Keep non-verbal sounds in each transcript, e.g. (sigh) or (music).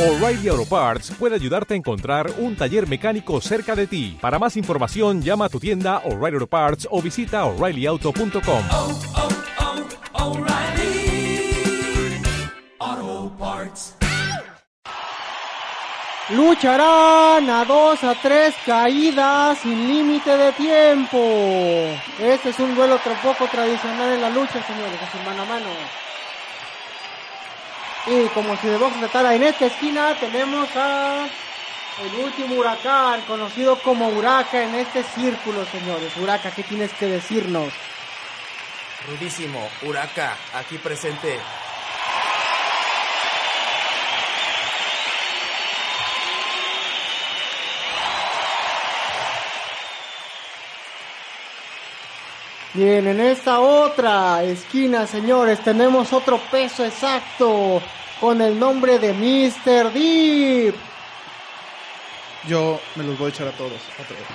O'Reilly Auto Parts puede ayudarte a encontrar un taller mecánico cerca de ti. Para más información, llama a tu tienda O'Reilly Auto Parts o visita oreillyauto.com. oh, oh, Parts. Lucharán a dos a tres caídas sin límite de tiempo. Este es un duelo otro poco tradicional en la lucha, señores, es un mano a mano. Y como si de box tratara en esta esquina tenemos a el último huracán, conocido como Huraca en este círculo, señores. Huraca, ¿qué tienes que decirnos? Rudísimo, Huraca, aquí presente. Bien, en esta otra esquina, señores, tenemos otro peso exacto con el nombre de Mr. Deep. Yo me los voy a echar a todos. otra vez.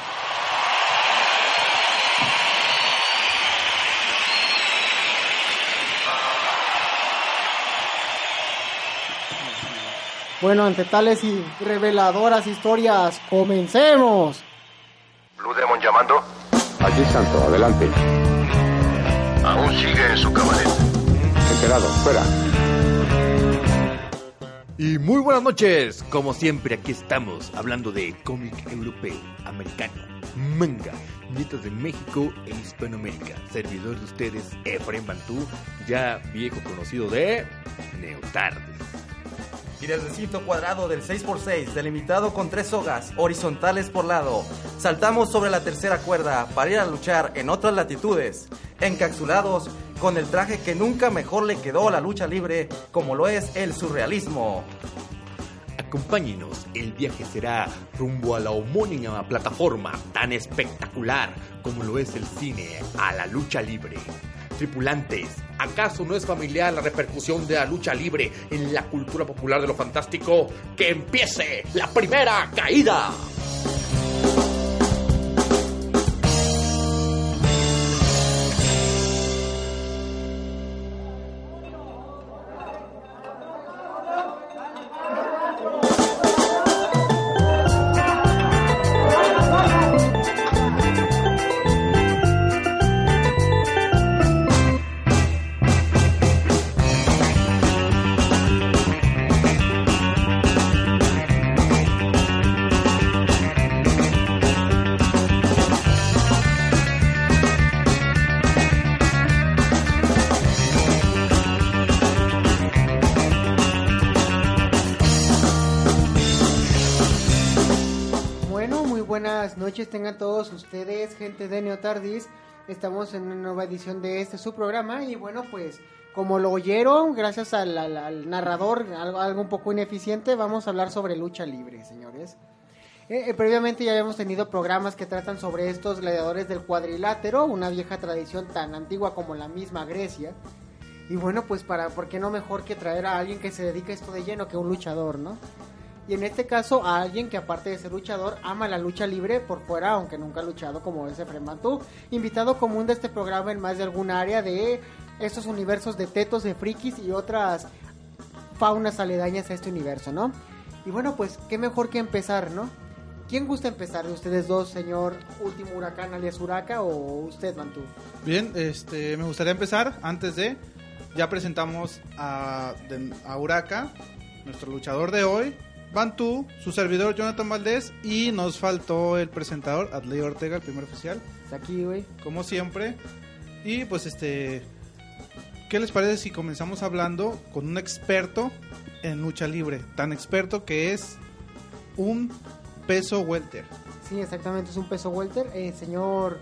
Bueno, ante tales y reveladoras historias, comencemos. Blue Demon llamando. Aquí Santo, adelante. Aún sigue en su cabaret. Enterado, fuera. Y muy buenas noches, como siempre aquí estamos hablando de cómic europeo, americano, manga, nietos de México e Hispanoamérica. Servidor de ustedes, Efraín Bantú, ya viejo conocido de Neotardes. Y del recinto cuadrado del 6x6, delimitado con tres sogas horizontales por lado, saltamos sobre la tercera cuerda para ir a luchar en otras latitudes, encapsulados con el traje que nunca mejor le quedó a la lucha libre, como lo es el surrealismo. Acompáñenos, el viaje será rumbo a la homónima plataforma tan espectacular como lo es el cine, a la lucha libre. Tripulantes, ¿acaso no es familiar la repercusión de la lucha libre en la cultura popular de lo fantástico? ¡Que empiece la primera caída! Noches tengan todos ustedes, gente de Neotardis. Estamos en una nueva edición de este su programa y bueno, pues como lo oyeron, gracias al, al- al narrador, algo, algo un poco ineficiente, vamos a hablar sobre lucha libre, señores. Eh, eh, previamente ya habíamos tenido programas que tratan sobre estos gladiadores del cuadrilátero, una vieja tradición tan antigua como la misma Grecia. Y bueno, pues para, ¿por qué no mejor que traer a alguien que se dedique a esto de lleno que un luchador, ¿no? Y en este caso a alguien que aparte de ser luchador ama la lucha libre por fuera, aunque nunca ha luchado como es Efrem Bantú, invitado común de este programa en más de algún área de estos universos de tetos, de frikis y otras faunas aledañas a este universo, ¿no? Y bueno, pues qué mejor que empezar, ¿no? ¿Quién gusta empezar de ustedes dos, señor Último Huracán alias Huraca o usted, Bantú? Bien, este, me gustaría empezar antes de. Ya presentamos a, a Huraca, nuestro luchador de hoy, Bantú, su servidor Jonathan Valdés y nos faltó el presentador, Adley Ortega, el primer oficial, Está aquí, güey. como siempre. Y pues este, ¿qué les parece si comenzamos hablando con un experto en lucha libre? Tan experto que es un peso welter. Sí, exactamente, es un peso welter. Eh, señor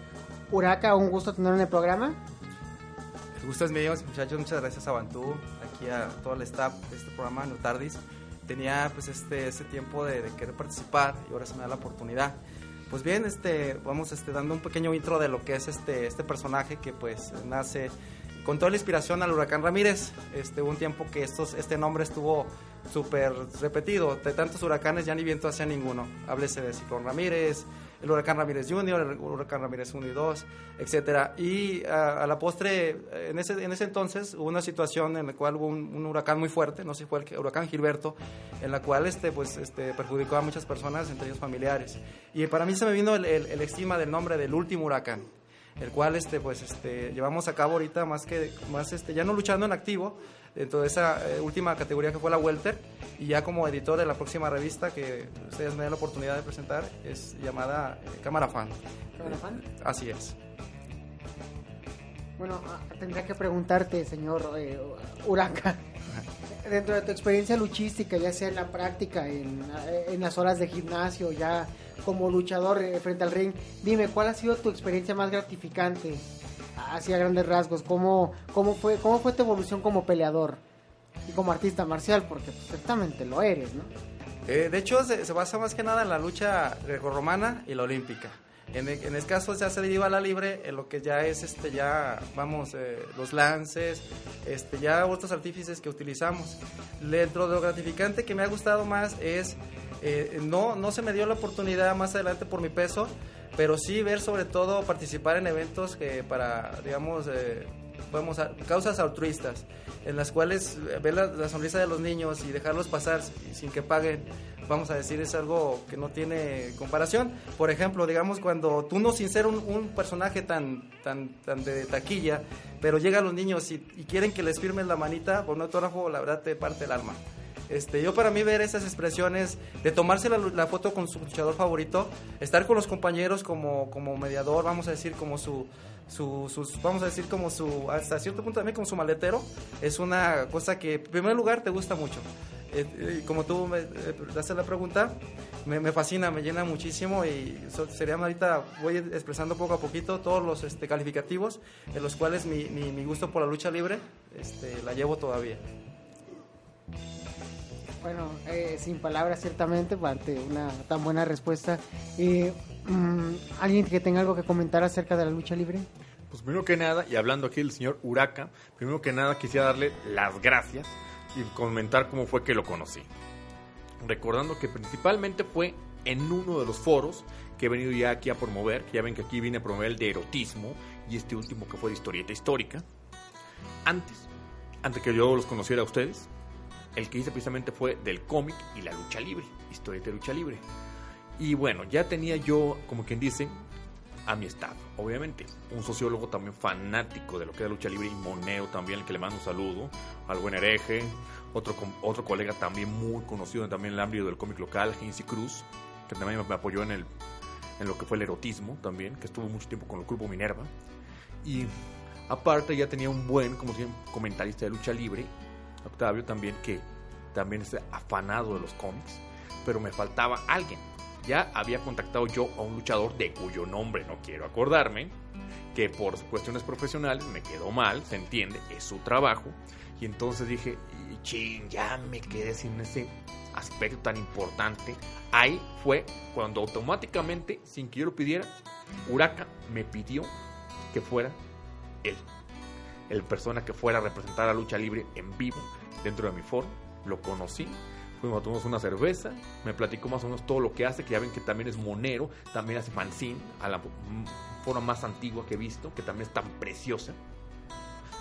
Huraca, un gusto tenerlo en el programa. El gusto es mío, muchachos. Muchas gracias a Bantú, aquí a todo el staff de este programa, No Tardis. Tenía pues este ese tiempo de, de querer participar y ahora se me da la oportunidad. Pues bien, este vamos este dando un pequeño intro de lo que es este este personaje que pues nace con toda la inspiración al huracán Ramírez. Este un tiempo que estos este nombre estuvo súper repetido, de tantos huracanes ya ni viento hacia ninguno. Háblese de Ciclón Ramírez, el huracán Ramírez Jr., el huracán Ramírez 1 y 2, etcétera. Y a, a la postre, en ese, en ese entonces hubo una situación en la cual hubo un, un huracán muy fuerte, no sé si fue el huracán Gilberto, en la cual este, pues, este, perjudicó a muchas personas, entre ellos familiares. Y para mí se me vino el, el, el estima del nombre del último huracán el cual este pues este llevamos a cabo ahorita más que más este ya no luchando en activo dentro de esa eh, última categoría que fue la welter y ya como editor de la próxima revista que ustedes me dan la oportunidad de presentar es llamada eh, Cámara Fan ¿Cámara Fan? así es Bueno, ah, tendría que preguntarte, señor eh, Huraca, (laughs) dentro de tu experiencia luchística, ya sea en la práctica, en, eh, en las horas de gimnasio, ya como luchador eh, frente al ring, dime, ¿cuál ha sido tu experiencia más gratificante? Hacia grandes rasgos, ¿cómo, cómo, fue, ¿cómo fue tu evolución como peleador y como artista marcial? Porque pues, ciertamente lo eres, ¿no? Eh, de hecho, se, se basa más que nada en la lucha grecorromana y la olímpica. En, en este caso ya se deriva a la libre en lo que ya es, este, ya, vamos, eh, los lances, este, ya otros artífices que utilizamos. Dentro de lo gratificante que me ha gustado más es, eh, no, no se me dio la oportunidad más adelante por mi peso, pero sí ver sobre todo participar en eventos que para, digamos, eh, a causas altruistas en las cuales eh, ver la, sonrisa de los niños y dejarlos pasar sin- que paguen vamos a decir es algo que no tiene comparación. Por ejemplo digamos cuando tú no sin ser un, un personaje tan tan tan de taquilla pero llegan los niños y, quieren que les firmes la manita por un autógrafo la verdad te parte el alma este, yo para mí ver esas expresiones de tomarse la, la foto con su luchador favorito, estar con los compañeros como, como mediador, vamos a decir como su, su, sus, vamos a decir como su, hasta cierto punto también como su maletero, es una cosa que en primer lugar te gusta mucho. Eh, eh, como tú me eh, haces la pregunta, me, me fascina, me llena muchísimo y so- sería ahorita, voy expresando poco a poquito todos los este, calificativos en los cuales mi, mi, mi gusto por la lucha libre este, la llevo todavía. Bueno, eh, sin palabras ciertamente, ante una tan buena respuesta. Eh, mm, ¿Alguien que tenga algo que comentar acerca de la lucha libre? Pues primero que nada, y hablando aquí del señor Huraca, primero que nada quisiera darle las gracias y comentar cómo fue que lo conocí. Recordando que principalmente fue en uno de los foros que he venido ya aquí a promover, que ya ven que aquí vine a promover el de erotismo y este último que fue de historieta histórica. Antes, antes que yo los conociera a ustedes, el que hice precisamente fue del cómic y la lucha libre, historieta de lucha libre. Y bueno, ya tenía yo, como quien dice, a mi estado, obviamente. Un sociólogo también fanático de lo que es lucha libre y moneo también, el que le mando un saludo, al buen hereje, otro, otro colega también muy conocido también en el ámbito del cómic local, Hincy Cruz, que también me, apoyó en, el, en lo que fue el erotismo también, que estuvo mucho tiempo con el grupo Minerva. Y aparte ya tenía un buen, como comentarista de lucha libre, Octavio también, que también es afanado de los cómics, pero me faltaba alguien. Ya había contactado yo a un luchador de cuyo nombre no quiero acordarme, que por cuestiones profesionales me quedó mal, se entiende, es su trabajo. Y entonces dije, y chin, ya me quedé sin ese aspecto tan importante. Ahí fue cuando automáticamente, sin que yo lo pidiera, Huraca me pidió que fuera él. El persona que fuera a representar a lucha libre en vivo dentro de mi foro. Lo conocí. Fuimos a tomarnos una cerveza. Me platicó más o menos todo lo que hace. Que ya ven que también es monero. También hace fanzine. A la forma más antigua que he visto. Que también es tan preciosa.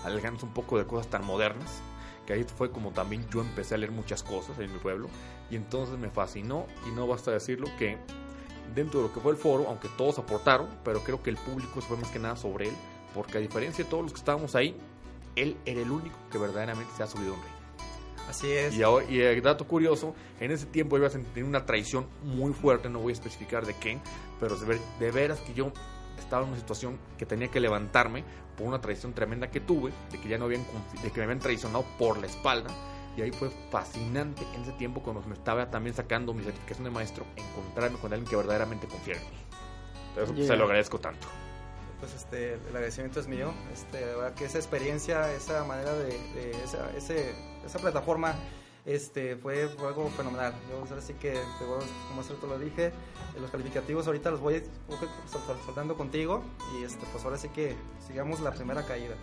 Alejándose un poco de cosas tan modernas. Que ahí fue como también yo empecé a leer muchas cosas en mi pueblo. Y entonces me fascinó. Y no basta decirlo que dentro de lo que fue el foro, aunque todos aportaron, pero creo que el público se fue más que nada sobre él, porque a diferencia de todos los que estábamos ahí, él era el único que verdaderamente se ha subido a un ring. Así es. Y, ahora- y el dato curioso, en ese tiempo iba a sentir una traición muy fuerte, no voy a especificar de qué, pero de, ver- de veras que yo estaba en una situación que tenía que levantarme por una traición tremenda que tuve, de que ya no habían, de que me habían traicionado por la espalda. Y ahí fue fascinante en ese tiempo cuando me estaba también sacando mi certificación de maestro, encontrarme con alguien que verdaderamente confiara en mí. Entonces, Yeah. se lo agradezco tanto. Pues este el agradecimiento es mío este la verdad que esa experiencia esa manera de, de esa, ese, esa plataforma este fue, algo fenomenal yo ahora sí que como hace rato lo dije los calificativos ahorita los voy sol- sol- soltando contigo y este pues ahora sí que sigamos la primera caída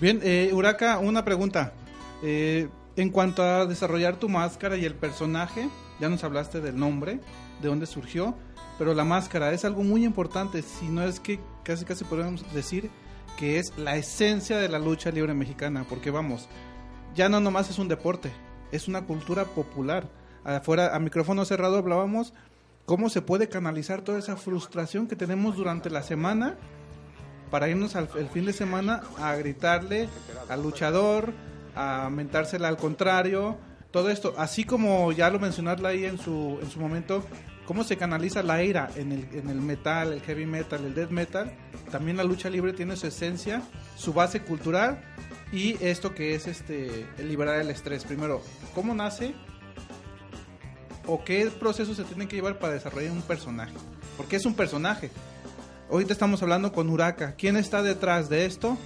Bien, eh, Huraca, una pregunta. Eh, en cuanto a desarrollar tu máscara y el personaje, ya nos hablaste del nombre, de dónde surgió. Pero la máscara es algo muy importante, si no es que casi casi podemos decir que es la esencia de la lucha libre mexicana, porque vamos, ya no nomás es un deporte, es una cultura popular. Afuera, a micrófono cerrado hablábamos cómo se puede canalizar toda esa frustración que tenemos durante la semana para irnos al el fin de semana a gritarle al luchador, a mentársela al contrario, todo esto, así como ya lo mencionarla ahí en su, en su momento, cómo se canaliza la ira en el, en el metal, el heavy metal, el death metal, también la lucha libre tiene su esencia, su base cultural y esto que es este el liberar el estrés. Primero, ¿cómo nace? ¿O qué proceso se tiene que llevar para desarrollar un personaje? Porque es un personaje. Ahorita estamos hablando con Uraka. ¿Quién está detrás de esto?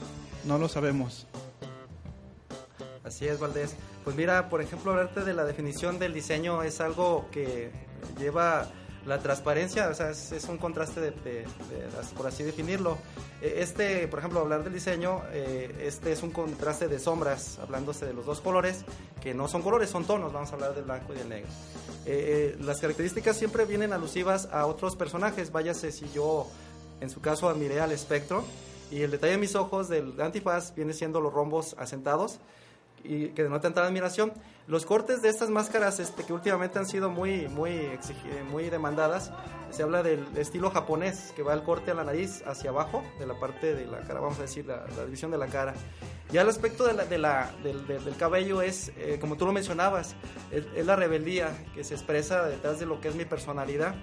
No lo sabemos. Así es, Valdés. Pues mira, por ejemplo, hablarte de la definición del diseño es algo que lleva la transparencia, o sea, es, un contraste de, por así definirlo. Eh, Este, por ejemplo, hablar del diseño, eh, este es un contraste de sombras, hablándose de los dos colores, que no son colores, son tonos, vamos a hablar del blanco y del negro. Eh, eh, las características siempre vienen alusivas a otros personajes, váyase si yo, en su caso, admiré al espectro, y el detalle de mis ojos del antifaz viene siendo los rombos asentados, y que denotan tal admiración. Los cortes de estas máscaras este, que últimamente han sido muy, muy, muy demandadas, se habla del estilo japonés, que va el corte a la nariz hacia abajo, de la parte de la cara, vamos a decir, la, la división de la cara. Ya el aspecto de la, de la- del, del- del cabello es, eh, como tú lo mencionabas, es, es la rebeldía que se expresa detrás de lo que es mi personalidad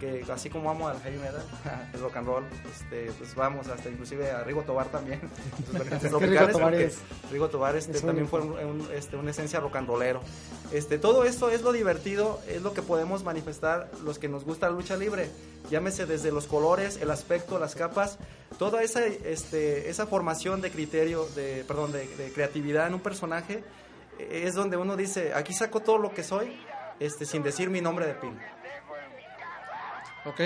que así como amo al heavy metal, (laughs) el rock and roll, este, pues vamos hasta inclusive a Rigo Tobar también, (laughs) (laughs) Rigo Tobar es- Rigo Tobar este, es también fue un- un- este, una esencia rock and rollero. Este, todo esto es lo divertido, es lo que podemos manifestar los que nos gusta la lucha libre, llámese desde los colores, el aspecto, las capas, toda esa, este, esa formación de criterio, de, perdón, de, de creatividad en un personaje, eh, es donde uno dice, aquí saco todo lo que soy, este, sin decir mi nombre de pila. Ok,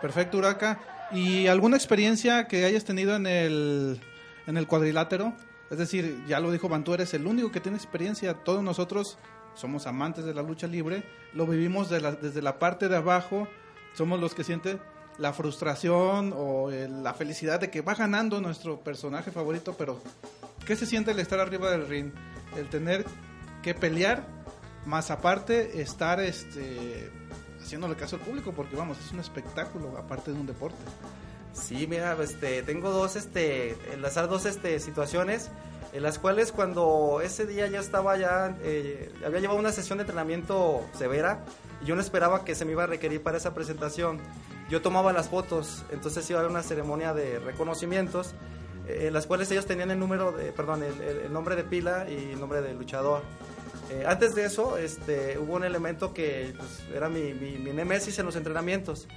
perfecto, Uraka. ¿Y alguna experiencia que hayas tenido en el, en el cuadrilátero? Es decir, ya lo dijo Bantú, eres el único que tiene experiencia. Todos nosotros somos amantes de la lucha libre, lo vivimos la- desde la parte de abajo, somos los que sienten la frustración o el- la felicidad de que va ganando nuestro personaje favorito, pero ¿qué se siente el estar arriba del ring? El tener que pelear, más aparte estar este haciéndole caso al público, porque vamos, es un espectáculo aparte de un deporte. Sí, mira, este, tengo dos, este, enlazar dos, este, situaciones en las cuales cuando ese día ya estaba ya, eh, había llevado una sesión de entrenamiento severa y yo no esperaba que se me iba a requerir para esa presentación. Yo tomaba las fotos, entonces iba a haber una ceremonia de reconocimientos eh, en las cuales ellos tenían el número de, perdón, el, el- el nombre de pila y el nombre del luchador. Eh, antes de eso, este, hubo un elemento que pues, era mi, mi, mi némesis en los entrenamientos.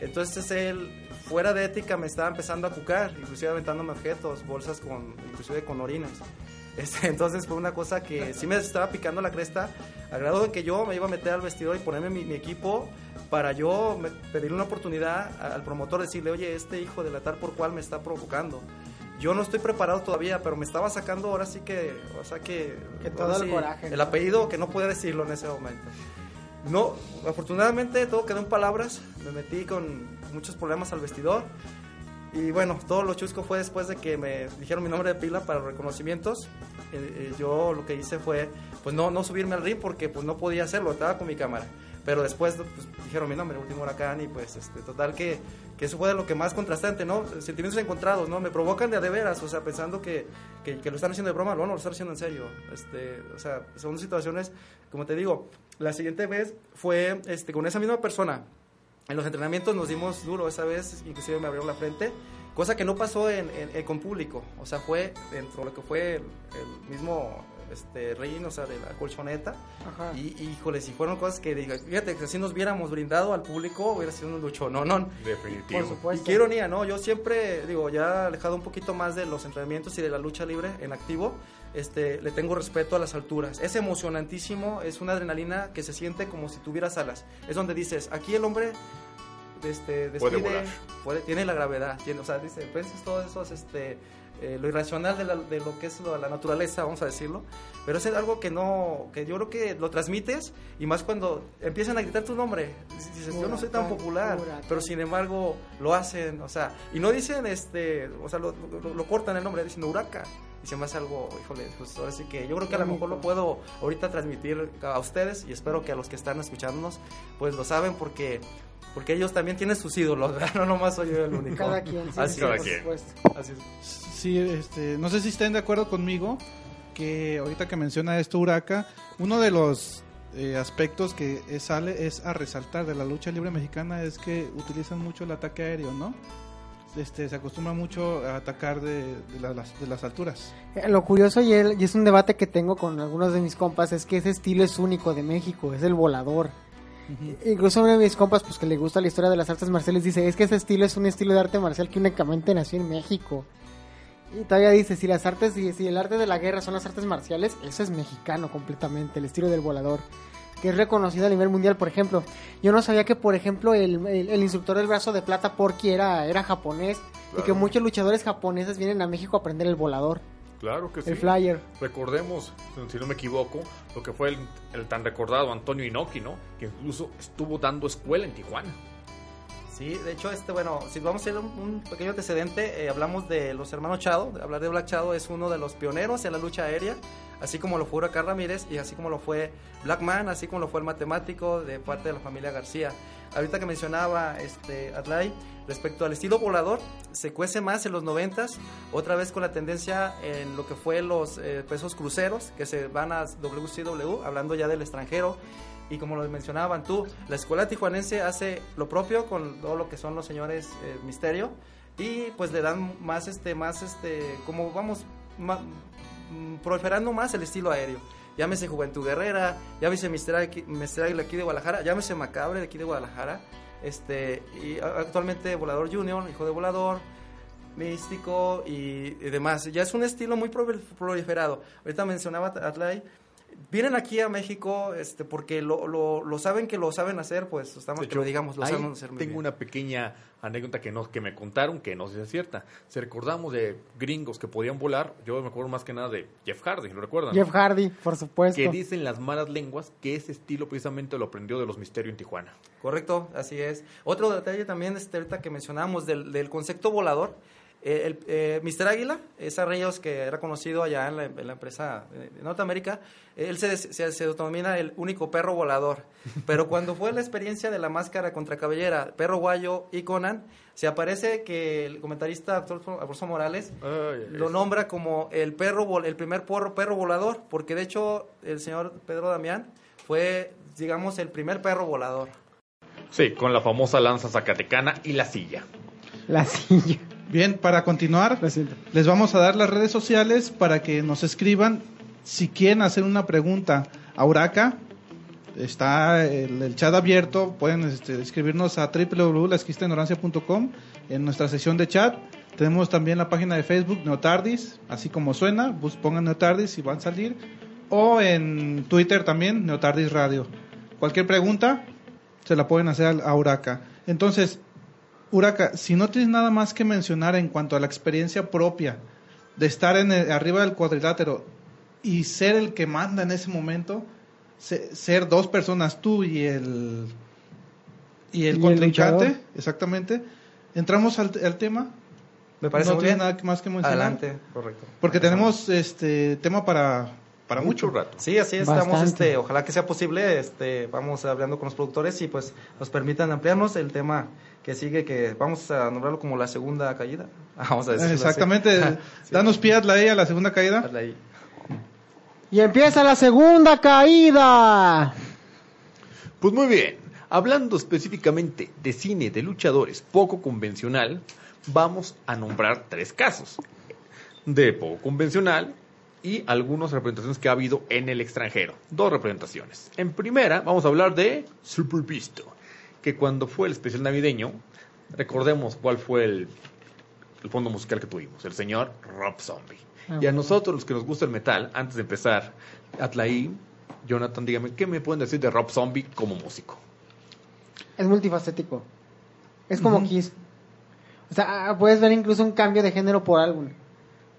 Entonces él, fuera de ética, me estaba empezando a cucar, inclusive aventándome objetos, bolsas con, inclusive con orines. Este, (laughs) entonces fue una cosa que sí me estaba picando la cresta, a grado de que yo me iba a meter al vestidor y ponerme mi, mi equipo para yo pedirle una oportunidad al promotor, decirle, oye, este hijo de la tal por cual me está provocando. Yo no estoy preparado todavía, pero me estaba sacando ahora sí que, o sea que... Que todo el coraje, El ¿no? apellido que no podía decirlo en ese momento. No, afortunadamente todo quedó en palabras. Me metí con muchos problemas al vestidor. Y bueno, todo lo chusco fue después de que me dijeron mi nombre de pila para los reconocimientos. Eh, eh, yo lo que hice fue, pues no, no subirme al ring porque pues no podía hacerlo, estaba con mi cámara. Pero después pues, dijeron mi nombre, último huracán, y pues este, total que, que eso fue lo que más contrastante, ¿no? Sentimientos encontrados, ¿no? Me provocan de de veras, o sea, pensando que, que, lo están haciendo de broma, no, no, lo están haciendo en serio. Este, o sea, son situaciones, como te digo, la siguiente vez fue este, con esa misma persona, en los entrenamientos nos dimos duro esa vez, inclusive me abrieron la frente, cosa que no pasó en, en- con público, o sea, fue dentro de lo que fue el mismo este, o sea, de la colchoneta. Ajá. Y, y, híjole, si fueron cosas que, diga, fíjate, que si nos hubiéramos brindado al público, hubiera sido un lucho, no, no. Definitivo. Por supuesto. Y qué ironía, ¿no? Yo siempre, digo, ya alejado un poquito más de los entrenamientos y de la lucha libre en activo, este, le tengo respeto a las alturas. Es emocionantísimo, es una adrenalina que se siente como si tuvieras alas. Es donde dices, aquí el hombre este, Puede despide, volar. puede- tiene la gravedad, tiene, o sea, dice, pues es todo eso, es, este, eh, lo irracional de, la- de lo que es lo- la naturaleza, vamos a decirlo, pero es algo que no, que yo creo que lo transmites y más cuando empiezan a gritar tu nombre, dices, yo no soy tan popular, pero sin embargo lo hacen, o sea, y no dicen, este, o sea, lo, lo- lo cortan el nombre, dicen huraca. Y se me hace algo, híjole, pues ahora sí que yo creo que a lo mejor lo puedo ahorita transmitir a ustedes y espero que a los que están escuchándonos pues lo saben porque porque ellos también tienen sus ídolos, (laughs) ¿verdad? no nomás soy yo el único. Cada quien, sí, Así, sí, cada por quien. supuesto. así es. Sí, este, no sé si estén de acuerdo conmigo que ahorita que menciona esto Huraca, uno de los eh, aspectos que sale es a resaltar de la lucha libre mexicana es que utilizan mucho el ataque aéreo, ¿no? Este, se acostumbra mucho a atacar de, de la- las, de las alturas. Eh, Lo curioso y, el- y es un debate que tengo con algunos de mis compas es que ese estilo es único de México, es el volador. Incluso uno de mis compas, pues que le gusta la historia de las artes marciales, dice, es que ese estilo es un estilo de arte marcial que únicamente nació en México. Y todavía dice, si las artes, si, si el arte de la guerra son las artes marciales, eso es mexicano completamente, el estilo del volador, que es reconocido a nivel mundial, por ejemplo. Yo no sabía que, por ejemplo, el, el- el instructor del brazo de plata, Porky, era, era japonés, y que muchos luchadores japoneses vienen a México a aprender el volador, Claro que sí. el flyer. Recordemos, si no me equivoco, lo que fue el, el tan recordado Antonio Inoki, ¿no? Que incluso estuvo dando escuela en Tijuana. Sí, de hecho, este, bueno, si vamos a hacer un, un pequeño antecedente, eh, hablamos de los hermanos Chado. Hablar de Black Chado es uno de los pioneros en la lucha aérea, así como lo fue Huracán Ramírez y así como lo fue Black Man, así como lo fue el matemático de parte de la familia García. Ahorita que mencionaba este Atlay, respecto al estilo volador, se cuece más en los noventas, otra vez con la tendencia en lo que fue los eh, pesos cruceros, que se van a WCW, hablando ya del extranjero. Y como lo mencionaban tú, la escuela tijuanense hace lo propio con todo lo que son los señores eh, misterio y pues le dan más este más este como vamos mm, proliferando más el estilo aéreo. Llámese Juventud Guerrera, llámese Mister Águila Mister Águila aquí de Guadalajara, llámese Macabre de aquí de Guadalajara. Este, y actualmente Volador Junior, hijo de Volador, místico y, demás. Ya es un estilo muy prol- proliferado. Ahorita mencionaba Atlay, vienen aquí a México este, porque lo, lo, lo saben que lo saben hacer, pues estamos que lo digamos, lo saben hacer muy tengo bien. una pequeña anécdota que, no, que me contaron que no sé si es cierta. Si recordamos de gringos que podían volar, yo me acuerdo más que nada de Jeff Hardy, ¿lo recuerdan? Jeff Hardy, por supuesto. que dicen las malas lenguas que ese estilo precisamente lo aprendió de los misterios en Tijuana. Correcto, así es. Otro detalle también, este, ahorita que mencionábamos del, del concepto volador, el, eh, Mr. Águila, esa Reyes que era conocido allá en la, en la empresa eh, de Norteamérica, eh, él se, se, se autodenomina el único perro volador. (laughs) Pero cuando fue la experiencia de la máscara contra cabellera, Perro Guayo y Conan, se aparece que el comentarista actor Alfonso Morales lo nombra como el perro vol- el primer porro, perro volador, porque de hecho el señor Pedro Damián fue, digamos, el primer perro volador. Sí, con la famosa lanza zacatecana y la silla. La silla. Bien, para continuar, les vamos a dar las redes sociales para que nos escriban si quieren hacer una pregunta a Huraca. Está el, el chat abierto, pueden este, escribirnos a www.lasquistaignorancia.com en nuestra sesión de chat. Tenemos también la página de Facebook Neotardis, así como suena, bus, pongan Neotardis y van a salir. O en Twitter también, Neotardis Radio. Cualquier pregunta se la pueden hacer a Huraca. Entonces, Huraca, si no tienes nada más que mencionar en cuanto a la experiencia propia de estar en el- arriba del cuadrilátero y ser el que manda en ese momento, se- ser dos personas, tú y el y el Y contrincante, exactamente. Entramos al, al tema. Me parece no muy tienes bien. nada más que mencionar. Adelante, correcto. Porque Empezamos. tenemos este tema para para mucho, rato. Sí, así es, estamos, este, ojalá que sea posible, este, vamos hablando con los productores y pues nos permitan ampliarnos el tema que sigue, que vamos a nombrarlo como la segunda caída. (laughs) Vamos a decirlo así. Exactamente. (laughs) Sí. Danos pie a la, a la segunda caída. Y empieza la segunda caída. Pues muy bien, hablando específicamente de cine de luchadores poco convencional, vamos a nombrar tres casos de poco convencional y algunas representaciones que ha habido en el extranjero. Dos representaciones. En primera, vamos a hablar de Super Visto, que cuando fue el especial navideño, recordemos cuál fue el, el fondo musical que tuvimos, el señor Rob Zombie. Ah, y a nosotros, los que nos gusta el metal, antes de empezar, Atlaí, Jonathan, dígame, ¿qué me pueden decir de Rob Zombie como músico? Es multifacético. Es como Kiss. O sea, puedes ver incluso un cambio de género por álbum.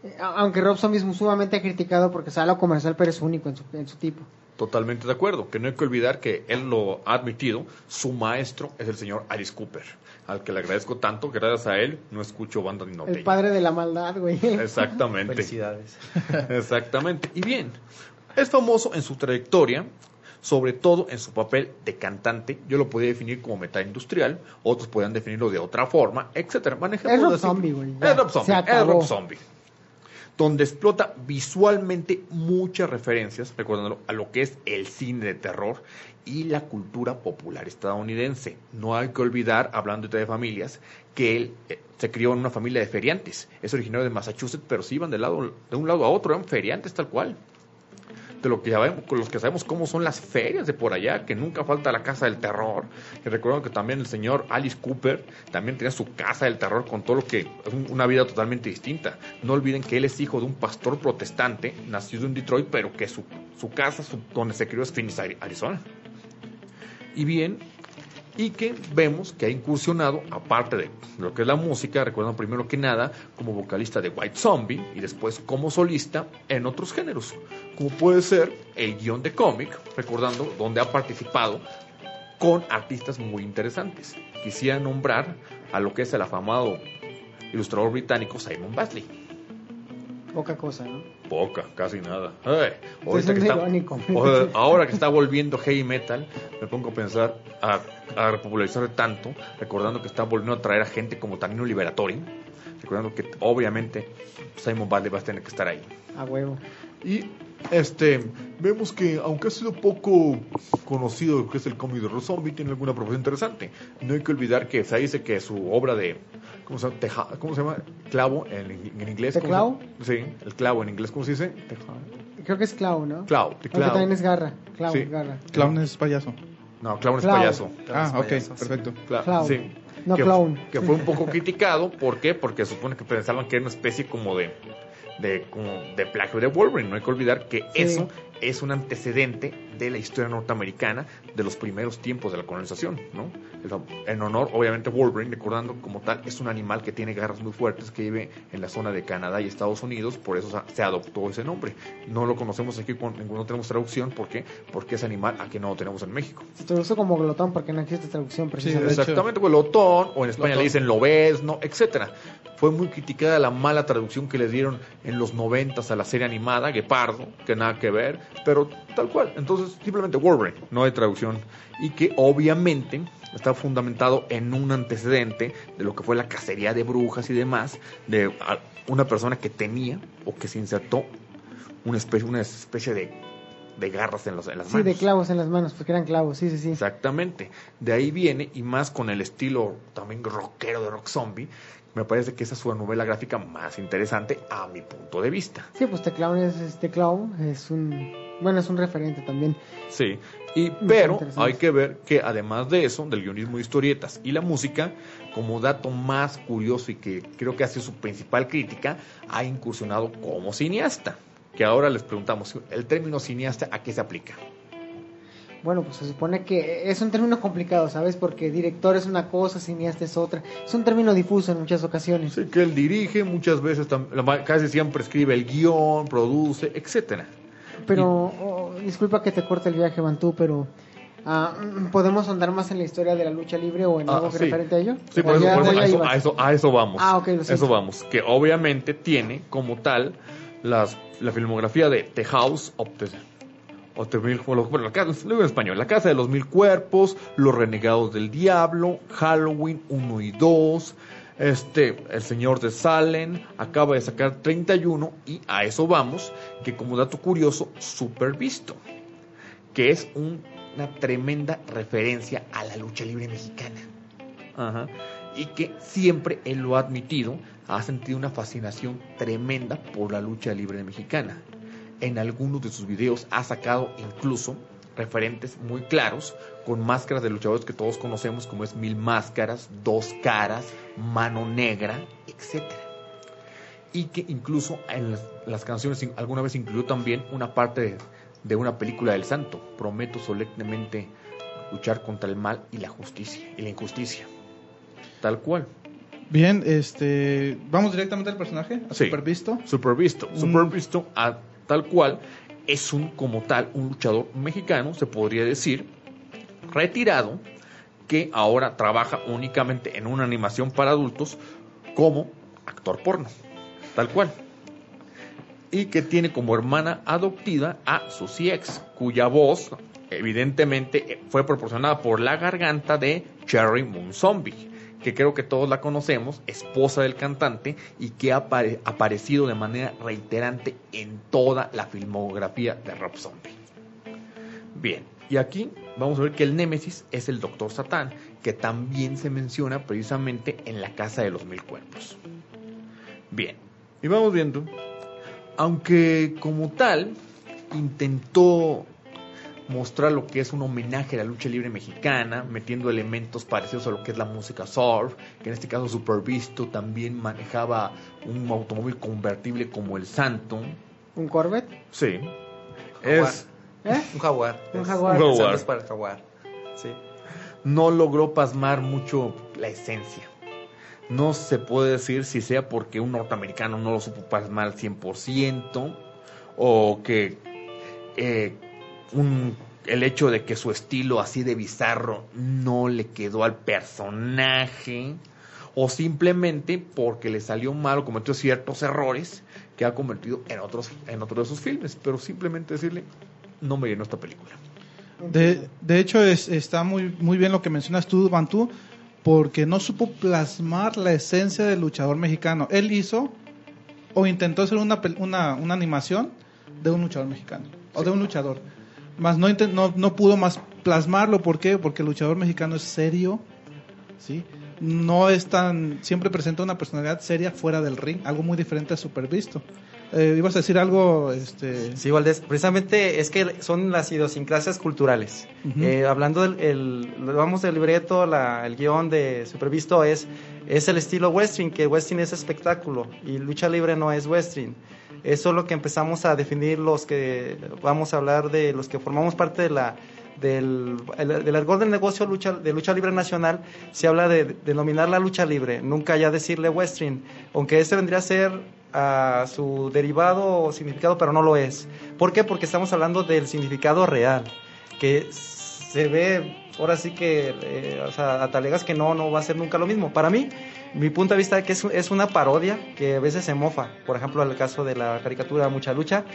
Eh, Aunque Rob Zombie es sumamente criticado porque sale a comercial, pero es único en su, en su tipo. Totalmente de acuerdo, que no hay que olvidar que él lo ha admitido, su maestro es el señor Alice Cooper, al que le agradezco tanto, gracias a él no escucho bandas ni El norteñas. padre de la maldad, güey. Exactamente. Felicidades. (laughs) Exactamente. Y bien, es famoso en su trayectoria, sobre todo en su papel de cantante. Yo lo podía definir como metal industrial, otros podían definirlo de otra forma, etcétera. Es Rob. Zombie, güey. Es Rob Zombie. Es acabó. Rob Zombie. Donde explota visualmente muchas referencias, recordándolo, a lo que es el cine de terror y la cultura popular estadounidense. No hay que olvidar, hablando de familias, que él eh, se crió en una familia de feriantes. Es originario de Massachusetts, pero sí iban de, lado, de un lado a otro, eran feriantes tal cual. De lo que sabemos, los que sabemos cómo son las ferias de por allá, que nunca falta la casa del terror. Y recuerdo que también el señor Alice Cooper también tenía su casa del terror con todo lo que una vida totalmente distinta. No olviden que él es hijo de un pastor protestante, nacido en Detroit, pero que su, su casa, su- donde se crió, es Phoenix, Ari- Arizona. Y bien, y que vemos que ha incursionado, aparte de lo que es la música, recuerdan primero que nada como vocalista de White Zombie y después como solista en otros géneros, como puede ser el guion de cómic, recordando donde ha participado con artistas muy interesantes. Quisiera nombrar a lo que es el afamado ilustrador británico Simon Batley. Poca cosa, ¿no? Poca, casi nada. Ay, Es un irónico. (laughs) o sea, ahora que está volviendo heavy metal, me pongo a pensar a, a repopularizar tanto, recordando que está volviendo a traer a gente como Tanino Liberatori, recordando que obviamente Simon Batley va a tener que estar ahí. A huevo. Y este vemos que aunque ha sido poco conocido lo que es el cómic de Zombie, tiene alguna propuesta interesante. No hay que olvidar que se dice que su obra de ¿cómo se llama? Teja- ¿cómo se llama? Clavo en, en inglés. ¿De ¿cómo clavo? se- Sí, el clavo en inglés, ¿cómo se dice? Creo que es Clown, ¿no? Clavo, de Aunque clavo. también es garra. Clown, Sí. garra. Clown es payaso. No, clown es Clavo. payaso. Ah, ok, payaso, sí. perfecto. Clown. sí. No que, clown. que fue un poco criticado, ¿por qué? Porque supone que pensaban que era una especie como de de como de plagio de Wolverine. No hay que olvidar que Sí. eso es un antecedente de la historia norteamericana de los primeros tiempos de la colonización, ¿no? En honor, obviamente, Wolverine, recordando como tal, es un animal que tiene garras muy fuertes que vive en la zona de Canadá y Estados Unidos, por eso se- adoptó ese nombre. No lo conocemos aquí, no tenemos traducción, ¿por qué? Porque ese animal aquí no lo tenemos en México. Se traduce como glotón porque no existe traducción precisamente. Exactamente, pues lotón, o en España le dicen lobesno, etcétera. Fue muy criticada la mala traducción que le dieron en los noventas a la serie animada, Guepardo, que nada que ver, pero tal cual. Entonces, simplemente Wolverine, no hay traducción. Y que obviamente está fundamentado en un antecedente de lo que fue la cacería de brujas y demás, de una persona que tenía o que se insertó una especie, una especie de, de garras en, los, en las Sí, manos. de clavos en las manos, porque eran clavos, sí, sí, sí. Exactamente. De ahí viene, y más con el estilo también rockero de Rock Zombie, me parece que esa es su novela gráfica más interesante a mi punto de vista. Sí, pues The Clown es, Clown es un, bueno, es un referente también. Sí. Y, pero hay que ver que además de eso, del guionismo de historietas y la música, como dato más curioso y que creo que hace su principal crítica, ha incursionado como cineasta. Que ahora les preguntamos, ¿el término cineasta a qué se aplica? Bueno, pues se supone que es un término complicado, ¿sabes? Porque director es una cosa, cineasta es otra. Es un término difuso en muchas ocasiones. Sí, que él dirige, muchas veces, casi siempre escribe el guion, produce, etcétera. Pero, oh, disculpa que te corte el viaje, Bantú, pero mm, ¿podemos ahondar más en la historia de la lucha libre o en Ah, algo sí. referente a ello? Sí, ¿O por eso, por eso- o a, eso, a eso- a eso vamos. Ah, ok, lo siento. Eso vamos. Que obviamente tiene como tal las, la filmografía de The House of the, Mil- bueno, la casa, en español, La Casa de los Mil Cuerpos, Los Renegados del Diablo, Halloween 1 y 2, este, El Señor de Salem, acaba de sacar 31 y a eso vamos, que como dato curioso, super visto, que es un- una tremenda referencia a la lucha libre mexicana. Ajá. Y que siempre él lo ha admitido, ha sentido una fascinación tremenda por la lucha libre mexicana. En algunos de sus videos ha sacado incluso referentes muy claros con máscaras de luchadores que todos conocemos como es Mil Máscaras, Dos Caras, Mano Negra, etc. Y que incluso en las, las canciones alguna vez incluyó también una parte de, de una película del santo. Prometo solemnemente luchar contra el mal y la justicia y la injusticia. tal cual. Bien, este, vamos directamente al personaje, a Sí. Supervisto. Supervisto. Mm. Supervisto, a tal cual, es un, como tal, un luchador mexicano, se podría decir, retirado, que ahora trabaja únicamente en una animación para adultos como actor porno. Tal cual. Y que tiene como hermana adoptiva a Susie X, cuya voz, evidentemente, fue proporcionada por la garganta de Cherry Moon Zombie, que creo que todos la conocemos, esposa del cantante, y que ha apare- aparecido de manera reiterante en toda la filmografía de Rob Zombie. Bien, y aquí vamos a ver que el Némesis es el Doctor Satán, que también se menciona precisamente en la Casa de los Mil Cuerpos. Bien, y vamos viendo, aunque como tal intentó mostrar lo que es un homenaje a la lucha libre mexicana, metiendo elementos parecidos a lo que es la música surf, que en este caso Supervisto también manejaba un automóvil convertible como el Santo. ¿Un Corvette? Sí. Jaguar. Es, ¿Eh? Un jaguar. Un Es- jaguar. Un jaguar. Saludos para el jaguar. Sí. no logró pasmar mucho la esencia. No se puede decir si sea porque un norteamericano no lo supo pasmar al 100% o que eh, un- el hecho de que su estilo así de bizarro no le quedó al personaje o simplemente porque le salió mal o cometió ciertos errores que ha cometido en otros en otros de sus filmes, pero simplemente decirle no me llenó esta película. De, de hecho, es- está muy, muy bien lo que mencionas tú, Bantú, porque no supo plasmar la esencia del luchador mexicano. Él hizo o intentó hacer una, una, una animación de un luchador mexicano o de un luchador. Más no, no, no pudo más plasmarlo. ¿Por qué? Porque el luchador mexicano es serio, ¿sí? No es tan. Siempre presenta una personalidad seria fuera del ring, algo muy diferente a Supervisto. Eh, ¿Ibas a decir algo? Este... Sí, Valdés, precisamente es que son las idiosincrasias culturales. Eh, hablando del, el, vamos del libreto, la, el guion de Supervisto es, es el estilo western, que western es espectáculo y lucha libre no es western. Eso es lo que empezamos a definir los que vamos a hablar de los que formamos parte de la del, el- del del negocio lucha, de lucha libre nacional se habla de, de denominar la lucha libre, nunca ya decirle western, aunque este vendría a ser a su derivado o significado, pero no lo es. ¿Por qué? Porque estamos hablando del significado real, que se ve, ahora sí que, eh, o sea, a talegas que no, no va a ser nunca lo mismo. Para mí, mi punto de vista es que es, es una parodia que a veces se mofa. Por ejemplo, el caso de la caricatura Mucha Lucha,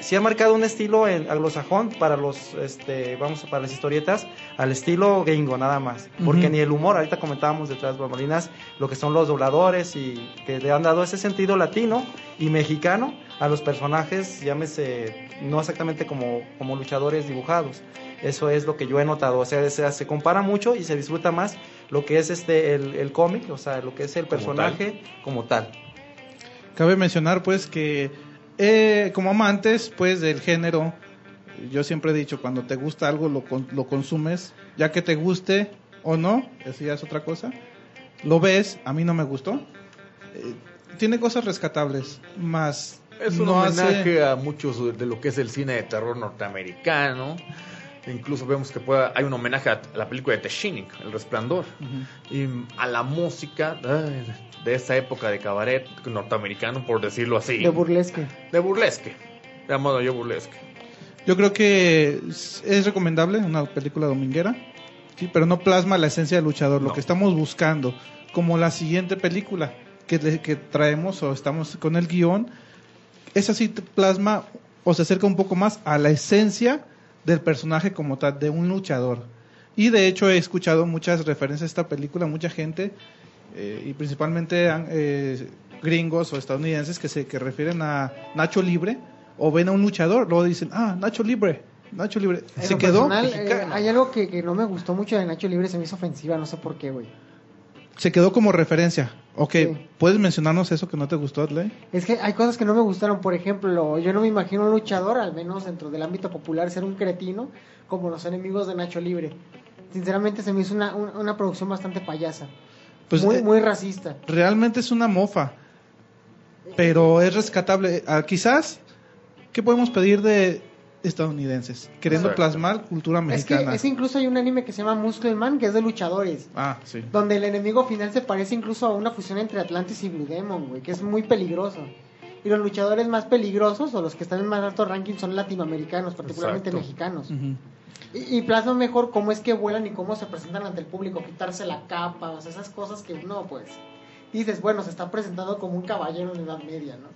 sí ha marcado un estilo en anglosajón para los, este, vamos, para las historietas, al estilo gringo nada más. Porque Ujú. ni el humor, ahorita comentábamos detrás de bambalinas, lo que son los dobladores y que le han dado ese sentido latino y mexicano a los personajes, llámese, no exactamente como, como luchadores dibujados. Eso es lo que yo he notado, o sea, se, se compara mucho y se disfruta más lo que es este el, el cómic, o sea, lo que es el Como personaje como tal. Cabe mencionar pues que eh, como amantes pues del género, yo siempre he dicho, cuando te gusta algo lo, con- lo consumes, ya que te guste o no, eso ya es otra cosa, lo ves, a mí no me gustó, Eh, tiene cosas rescatables, más Es un no homenaje hace... a muchos de lo que es el cine de terror norteamericano. Incluso vemos que pueda- hay un homenaje a la película de The Shining, El Resplandor, y a la música ay, de esa época de cabaret norteamericano, por decirlo así. De burlesque. De burlesque. Llamado yo burlesque. Yo creo que es recomendable una película dominguera, sí, pero no plasma la esencia del luchador, lo que estamos buscando, como la siguiente película que, traemos o estamos con el guion, esa sí plasma o se acerca un poco más a la esencia del personaje como tal, de un luchador. Y de hecho he escuchado muchas referencias a esta película, mucha gente, eh, y principalmente eh, gringos o estadounidenses que se que refieren a Nacho Libre o ven a un luchador, luego dicen, ah, Nacho Libre, Nacho Libre. En Se quedó, personal, eh, hay algo que, que no me gustó mucho de Nacho Libre, se me hizo ofensiva, no sé por qué, güey. Se quedó como referencia. Ok, Sí. ¿puedes mencionarnos eso que no te gustó, Adley? Es que hay cosas que no me gustaron, por ejemplo, yo no me imagino un luchador, al menos dentro del ámbito popular, ser un cretino como los enemigos de Nacho Libre. Sinceramente se me hizo una, una, una producción bastante payasa, Pues muy, eh, muy racista. realmente es una mofa, pero es rescatable. Ah, quizás, ¿qué podemos pedir de estadounidenses, queriendo Exacto. plasmar cultura Es que, mexicana. es que incluso hay un anime que se llama Muscle Man, que es de luchadores. Ah, sí. Donde el enemigo final se parece incluso a una fusión entre Atlantis y Blue Demon, güey, que es muy peligroso. Y los luchadores más peligrosos, o los que están en más alto ranking, son latinoamericanos, particularmente Exacto. mexicanos. Y, y plasma mejor cómo es que vuelan y cómo se presentan ante el público, quitarse la capa, o sea, esas cosas que uno, pues, dices, bueno, se está presentando como un caballero en la Edad Media, ¿no?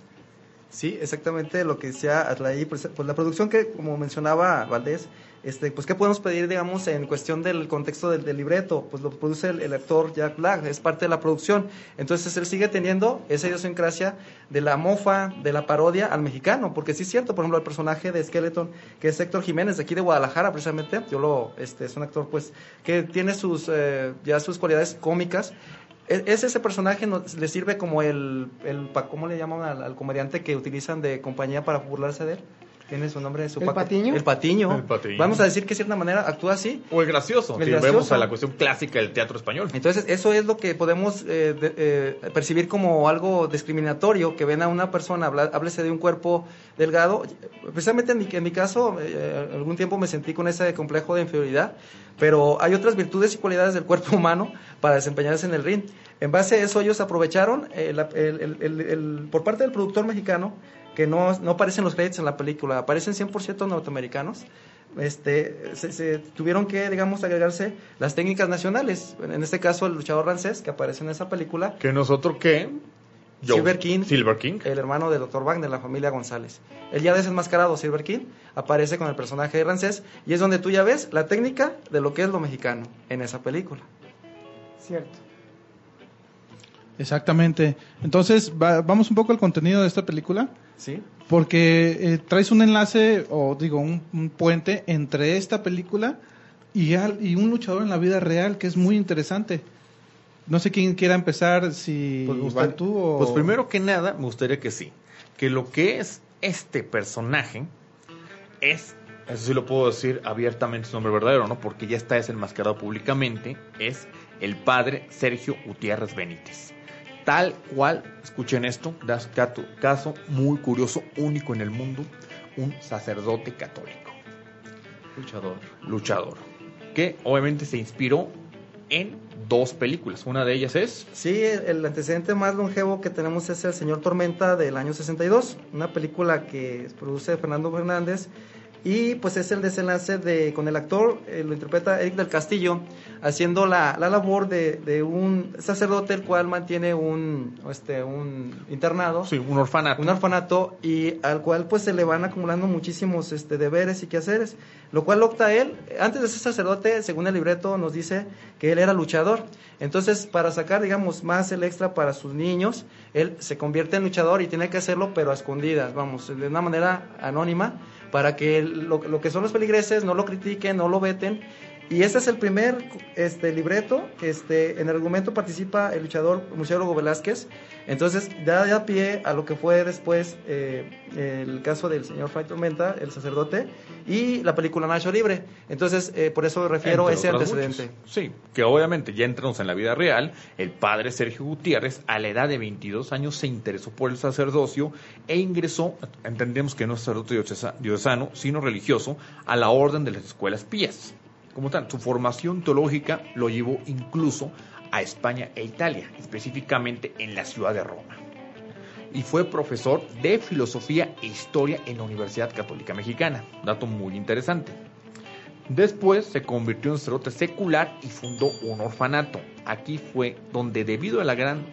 Sí, exactamente lo que decía Atlaí, pues, pues la producción que, como mencionaba Valdés, este, pues qué podemos pedir, digamos, en cuestión del contexto del, libreto, pues lo produce el, el actor Jack Black, es parte de la producción, entonces él sigue teniendo esa idiosincrasia de la mofa, de la parodia al mexicano, porque sí es cierto, por ejemplo, el personaje de Skeleton, que es Héctor Jiménez, de aquí de Guadalajara, precisamente, yo lo, este, es un actor, pues, que tiene sus, eh, ya sus cualidades cómicas, es es ese personaje le sirve como el, el ¿cómo le llaman al comediante que utilizan de compañía para burlarse de él? Tiene su nombre, su ¿El pa- Patiño? El patiño. El Patiño. Vamos a decir que de cierta manera actúa así. O el gracioso, El si gracioso. vemos a la cuestión clásica del teatro español. Entonces, eso es lo que podemos eh, de- eh, percibir como algo discriminatorio, que ven a una persona, háblese de un cuerpo delgado. Precisamente en mi, en mi caso, eh, algún tiempo me sentí con ese complejo de inferioridad, pero hay otras virtudes y cualidades del cuerpo (laughs) humano para desempeñarse en el ring. En base a eso, ellos aprovecharon, eh, la- el- el- el- el- por parte del productor mexicano, que no, no aparecen los créditos en la película, aparecen 100% norteamericanos, este, se, se tuvieron que, digamos, agregarse las técnicas nacionales. En este caso, el luchador francés que aparece en esa película, Que nosotros qué? Joe- Silver King. Silver King. el hermano del Dr. Wagner, la familia González. El ya desenmascarado Silver King aparece con el personaje de Rancés y es donde tú ya ves la técnica de lo que es lo mexicano en esa película. Cierto. Exactamente. Entonces, va- vamos un poco al contenido de esta película. ¿Sí? Porque eh, traes un enlace, o digo, un, un puente entre esta película y, al- y un luchador en la vida real, que es muy interesante. No sé quién quiera empezar, si Pues, me gustaría- Van tú o... pues primero que nada, me gustaría que sí. Que lo que es este personaje es, eso sí lo puedo decir abiertamente su nombre verdadero, ¿no? Porque ya está desenmascarado públicamente, es el padre Sergio Gutiérrez Benítez. Tal cual, escuchen esto, caso muy curioso, único en el mundo, un sacerdote católico. Luchador. luchador, que obviamente se inspiró en dos películas. Una de ellas es Sí, el antecedente más longevo que tenemos es El Señor Tormenta del año 62, una película que produce Fernando Fernández y pues es el desenlace de con el actor, eh, lo interpreta Eric del Castillo, haciendo la, la labor de, de un sacerdote el cual mantiene un, este, un internado. sí, un orfanato. un orfanato y al cual pues se le van acumulando muchísimos este deberes y quehaceres, lo cual opta él, antes de ser sacerdote, según el libreto nos dice que él era luchador. Entonces, para sacar digamos más el extra para sus niños, él se convierte en luchador y tiene que hacerlo pero a escondidas, vamos, de una manera anónima para que lo, lo que son los feligreses no lo critiquen, no lo veten y ese es el primer este, libreto. Este, en el argumento participa el luchador Murciélago Velázquez. Entonces, da, da pie a lo que fue después eh, el caso del señor Fray Tormenta, el sacerdote, y la película Nacho Libre. Entonces, eh, por eso refiero a ese antecedente. Sí, que obviamente ya entramos en la vida real, el padre Sergio Gutiérrez a la edad de 22 años se interesó por el sacerdocio e ingresó, entendemos que no es sacerdote diocesa- diocesano, sino religioso, a la orden de las escuelas pías. Como tal, su formación teológica lo llevó incluso a España e Italia, específicamente en la ciudad de Roma. Y fue profesor de filosofía e historia en la Universidad Católica Mexicana. Dato muy interesante. Después se convirtió en sacerdote secular y fundó un orfanato. Aquí fue donde debido a la gran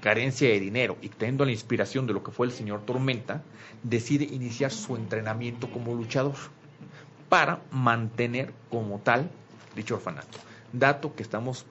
carencia de dinero y teniendo la inspiración de lo que fue el señor Tormenta, decide iniciar su entrenamiento como luchador para mantener como tal dicho orfanato. Dato que estamos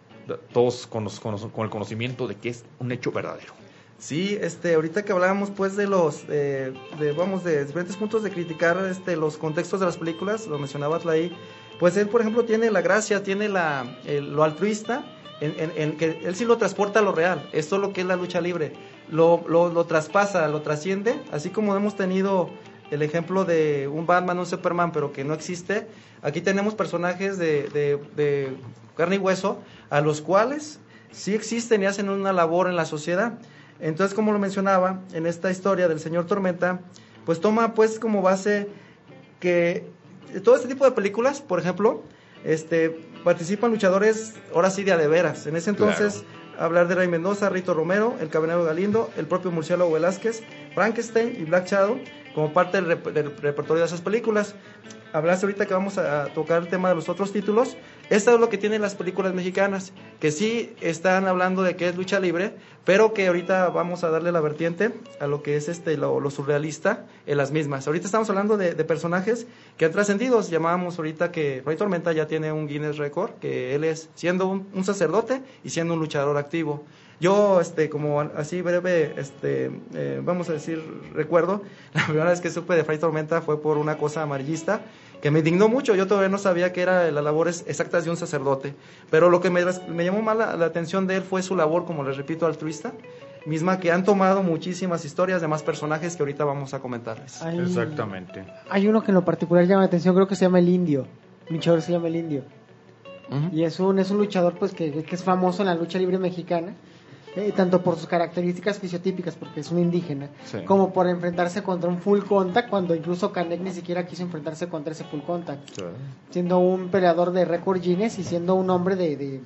todos con, los- el conocimiento de que es un hecho verdadero. Sí, este, ahorita que hablábamos pues de los, eh, vamos, de diferentes puntos de criticar este, los contextos de las películas, lo mencionabas ahí, pues él, por ejemplo, tiene la gracia, tiene la, lo altruista, en que él sí lo transporta a lo real, esto es lo que es la lucha libre, lo, lo, lo traspasa, lo trasciende, así como hemos tenido el ejemplo de un Batman, un Superman, pero que no existe, aquí tenemos personajes de, de, de carne y hueso, a los cuales sí existen y hacen una labor en la sociedad. Entonces, como lo mencionaba, en esta historia del señor Tormenta, pues toma pues como base que todo este tipo de películas, por ejemplo, este, participan luchadores, ahora sí de a de veras. En ese entonces, hablar de Ray Mendoza, Rito Romero, el Caballero Galindo, el propio Murciélago Velázquez, Frankenstein y Black Shadow, como parte del, rep- del repertorio de esas películas. Hablaste ahorita que vamos a tocar el tema de los otros títulos. Esto es lo que tienen las películas mexicanas, que sí están hablando de que es lucha libre, pero que ahorita vamos a darle la vertiente a lo que es este lo, surrealista en las mismas. Ahorita estamos hablando de, personajes que han trascendido. Llamábamos ahorita que Rey Tormenta ya tiene un Guinness Record, que él es siendo un sacerdote y siendo un luchador activo. Yo, este, como así breve, este, eh, vamos a decir, recuerdo, (laughs) la primera vez que supe de Fray Tormenta fue por una cosa amarillista que me indignó mucho. Yo todavía no sabía que era las labores exactas de un sacerdote. Pero lo que me, me llamó más la, la atención de él fue su labor, como les repito, altruista, misma que han tomado muchísimas historias de más personajes que ahorita vamos a comentarles. Hay, Exactamente. hay uno que en lo particular llama la atención, creo que se llama el Indio. Luchador se llama el Indio. Y es un, es un luchador pues que, que es famoso en la lucha libre mexicana, eh, tanto por sus características fisiotípicas, porque es un indígena, Sí. como por enfrentarse contra un full contact, cuando incluso Canek ni siquiera quiso enfrentarse contra ese full contact, siendo un peleador de récord Guinness y siendo un hombre de, de,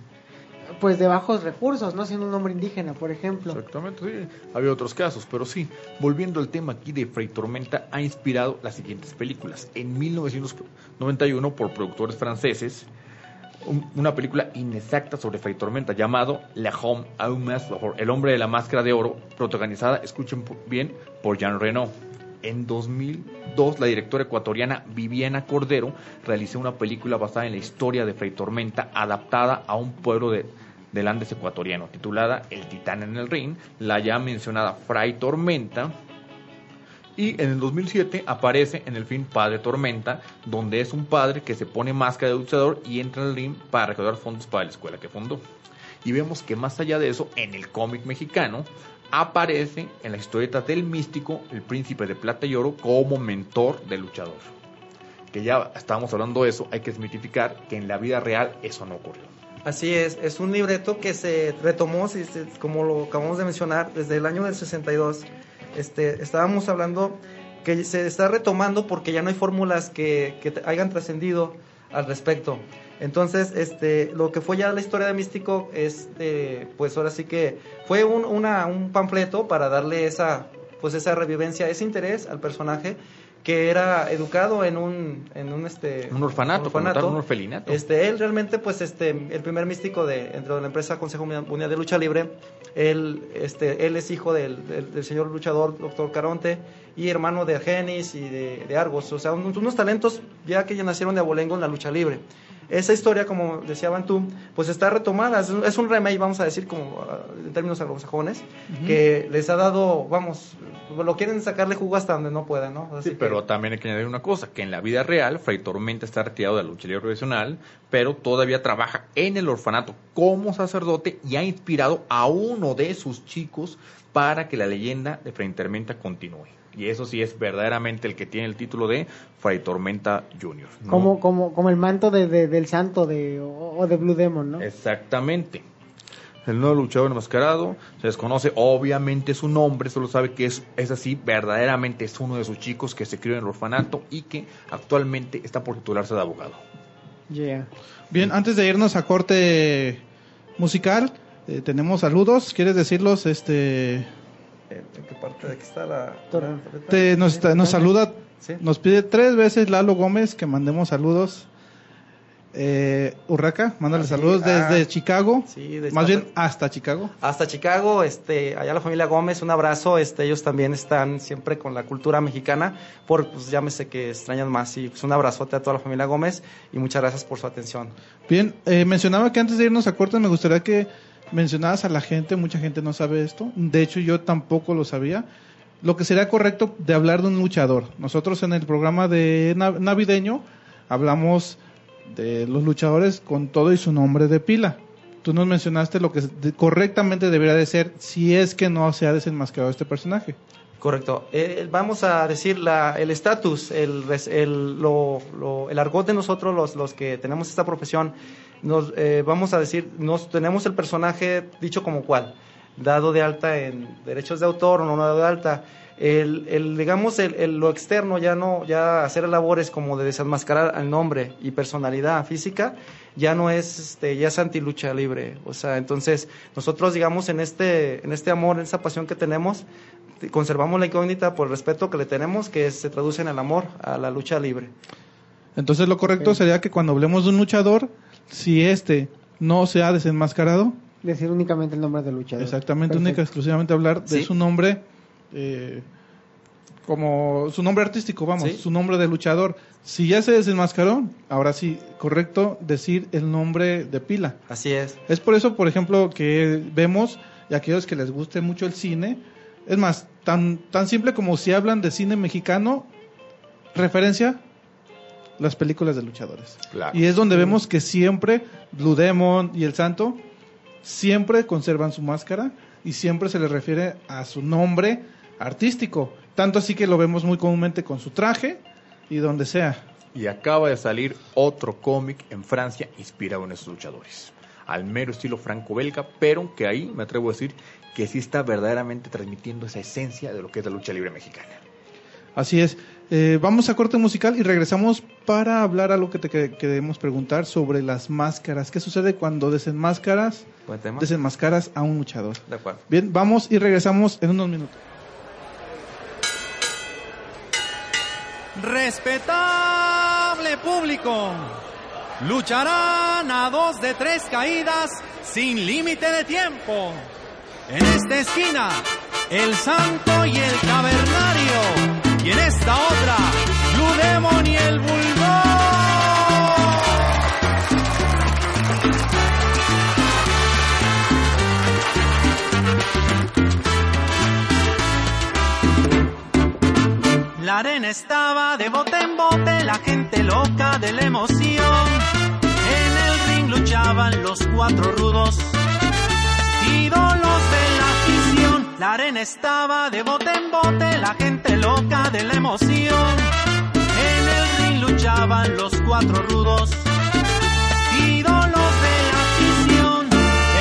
pues de bajos recursos, no siendo un hombre indígena, por ejemplo. Exactamente, sí. Había otros casos, pero sí, volviendo al tema aquí de Fray Tormenta, ha inspirado las siguientes películas. En 1991, por productores franceses, un- una película inexacta sobre Fray Tormenta llamado La Homme à un El hombre de la máscara de oro, protagonizada, escuchen bien, por Jean Reno. En 2002, la directora ecuatoriana Viviana Cordero realizó una película basada en la historia de Fray Tormenta, adaptada a un pueblo de, del Andes ecuatoriano, titulada El Titán en el Ring, la ya mencionada Fray Tormenta. Y en el 2007 aparece en el film Padre Tormenta, donde es un padre que se pone máscara de luchador y entra en el ring para recaudar fondos para la escuela que fundó. Y vemos que más allá de eso, en el cómic mexicano, aparece en la historieta del místico, el príncipe de plata y oro, como mentor del luchador. Que ya estábamos hablando de eso, hay que desmitificar que en la vida real eso no ocurrió. Así es, es un libreto que se retomó, como lo acabamos de mencionar, desde el año del 62. Este, estábamos hablando que se está retomando porque ya no hay fórmulas que, que hayan trascendido al respecto. Entonces, este, lo que fue ya la historia de Místico, este, pues ahora sí que fue un, una- un panfleto para darle esa, pues esa revivencia, ese interés al personaje que era educado en un, en un, este, Un orfanato, como tal, un orfelinato. Este, él realmente, pues, este, el primer místico de, dentro de la empresa Consejo Mundial de Lucha Libre, él, este, él es hijo del, señor luchador, doctor Caronte, y hermano de Argenis y de, Argos, o sea, un- unos talentos ya que ya nacieron de abolengo en la lucha libre. Esa historia, como decía Bantú, pues está retomada, es un, es un remake, vamos a decir, como ah, en términos anglosajones, que les ha dado, vamos, lo quieren sacarle jugo hasta donde no puedan, ¿no? Así Sí, que- pero también hay que añadir una cosa, que en la vida real Fray Tormenta está retirado de la lucha libre profesional, pero todavía trabaja en el orfanato como sacerdote y ha inspirado a uno de sus chicos para que la leyenda de Fray Tormenta continúe. Y eso sí es verdaderamente el que tiene el título de Fray Tormenta Jr. ¿no? Como, como, como el manto de, de- del santo de, o, o de Blue Demon, ¿no? Exactamente. El nuevo luchador enmascarado se desconoce obviamente su nombre, solo sabe que es, es así, verdaderamente es uno de sus chicos que se crió en el orfanato y que actualmente está por titularse de abogado. Yeah. Bien, antes de irnos a corte musical, eh, tenemos saludos. ¿Quieres decirlos? Este, ¿En qué parte de aquí está la... Te- nos, nos saluda, Sí. nos pide tres veces Lalo Gómez que mandemos saludos. Eh, Urraca, mándale Ah, sí, saludos ah, desde Chicago. sí, de Más Chicago. bien hasta Chicago. hasta Chicago, este, allá la familia Gómez, un abrazo, este, ellos también están siempre con la cultura mexicana, por, pues llámese que extrañan más, y pues un abrazote a toda la familia Gómez, y muchas gracias por su atención. Bien, eh, mencionaba que antes de irnos a corte me gustaría que mencionaras a la gente, mucha gente no sabe esto, de hecho yo tampoco lo sabía, lo que sería correcto de hablar de un luchador. Nosotros en el programa de nav- navideño hablamos de los luchadores con todo y su nombre de pila. Tú nos mencionaste lo que correctamente debería de ser si es que no se ha desenmascarado este personaje. Correcto. Eh, vamos a decir la, el estatus, el, el, lo- el argot de nosotros, los, los que tenemos esta profesión, nos, eh, vamos a decir, nos tenemos el personaje dicho como cual, dado de alta en derechos de autor o no dado de alta. el, el, digamos, el, el- lo externo, ya no, ya hacer labores como de desenmascarar al nombre y personalidad física, ya no es, este, ya es antilucha libre. O sea, entonces, nosotros, digamos, en este, en este amor, en esta pasión que tenemos, conservamos la incógnita por el respeto que le tenemos, que se traduce en el amor a la lucha libre. Entonces lo correcto sería que cuando hablemos de un luchador, si este no se ha desenmascarado, Decir únicamente el nombre del luchador. exactamente, Perfecto. única exclusivamente hablar de Sí. su nombre, eh, como su nombre artístico, vamos, Sí. su nombre de luchador. Si ya se desenmascaró, ahora sí, correcto decir el nombre de pila. Así es. Es por eso, por ejemplo, que vemos, y aquellos que les guste mucho el cine, es más, tan, tan simple como si hablan de cine mexicano, referencia, las películas de luchadores. Claro. Y es donde vemos que siempre Blue Demon y el Santo siempre conservan su máscara y siempre se les refiere a su nombre artístico. Tanto así que lo vemos muy comúnmente con su traje y donde sea. Y acaba de salir otro cómic en Francia inspirado en esos luchadores. Al mero estilo franco-belga, pero que ahí me atrevo a decir que sí está verdaderamente transmitiendo esa esencia de lo que es la lucha libre mexicana. Así es. Eh, vamos a corte musical y regresamos para hablar algo que te que- queremos preguntar sobre las máscaras. ¿Qué sucede cuando tema. desenmascaras a un luchador? De acuerdo. Bien, vamos y regresamos en unos minutos. Respetable público, lucharán a dos de tres caídas sin límite de tiempo. En esta esquina, el santo y el cavernario. Y en esta otra, Blue Demon y el Bulldog. La arena estaba de bote en bote, la gente loca de la emoción. En el ring luchaban los cuatro rudos, ídolos de la afición. La arena estaba de bote en bote, la gente loca de la emoción. En el ring luchaban los cuatro rudos, ídolos de la afición.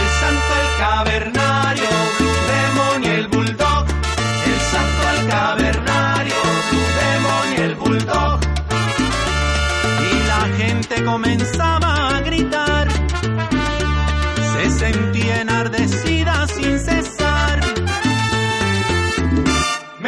El santo, el cavernario, Blue Demon y el bulldog. El santo, el cavernario, Blue Demon y el bulldog. Y la gente comenzaba a gritar. Se sentía enardecida sin cesar.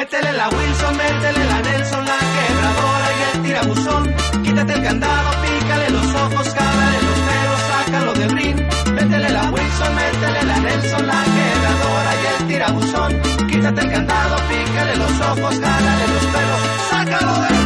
Métele la Wilson, métele la Nelson, la quebradora y el tirabuzón. Quítate el candado, pícale los ojos, cágale los pelos, sácalo del ring. Métele la Wilson, métele la Nelson, la quebradora y el tirabuzón. Quítate el candado, pícale los ojos, cálale los pelos, sácalo del ring.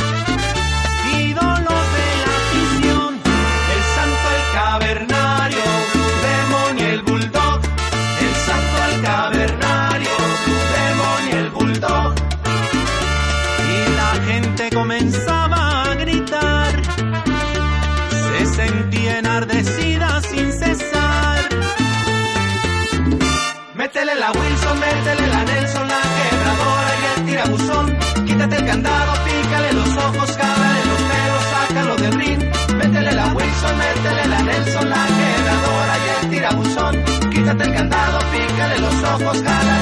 candado, pícale los ojos, cágale los pelos, sácalo del ring. Métele la Wilson, métele la Nelson, la quebradora y el tirabuzón. Quítate el candado, pícale los ojos, cálale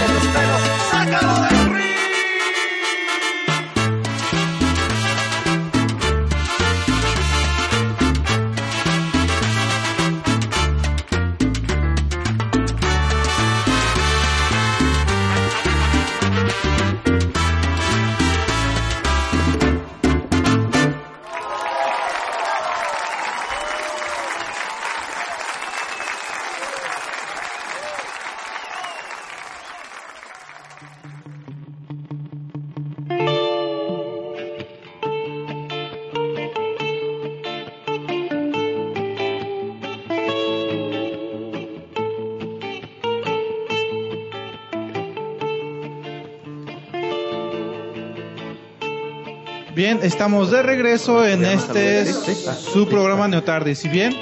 Bien, estamos de regreso en este su programa Neotardi. Si bien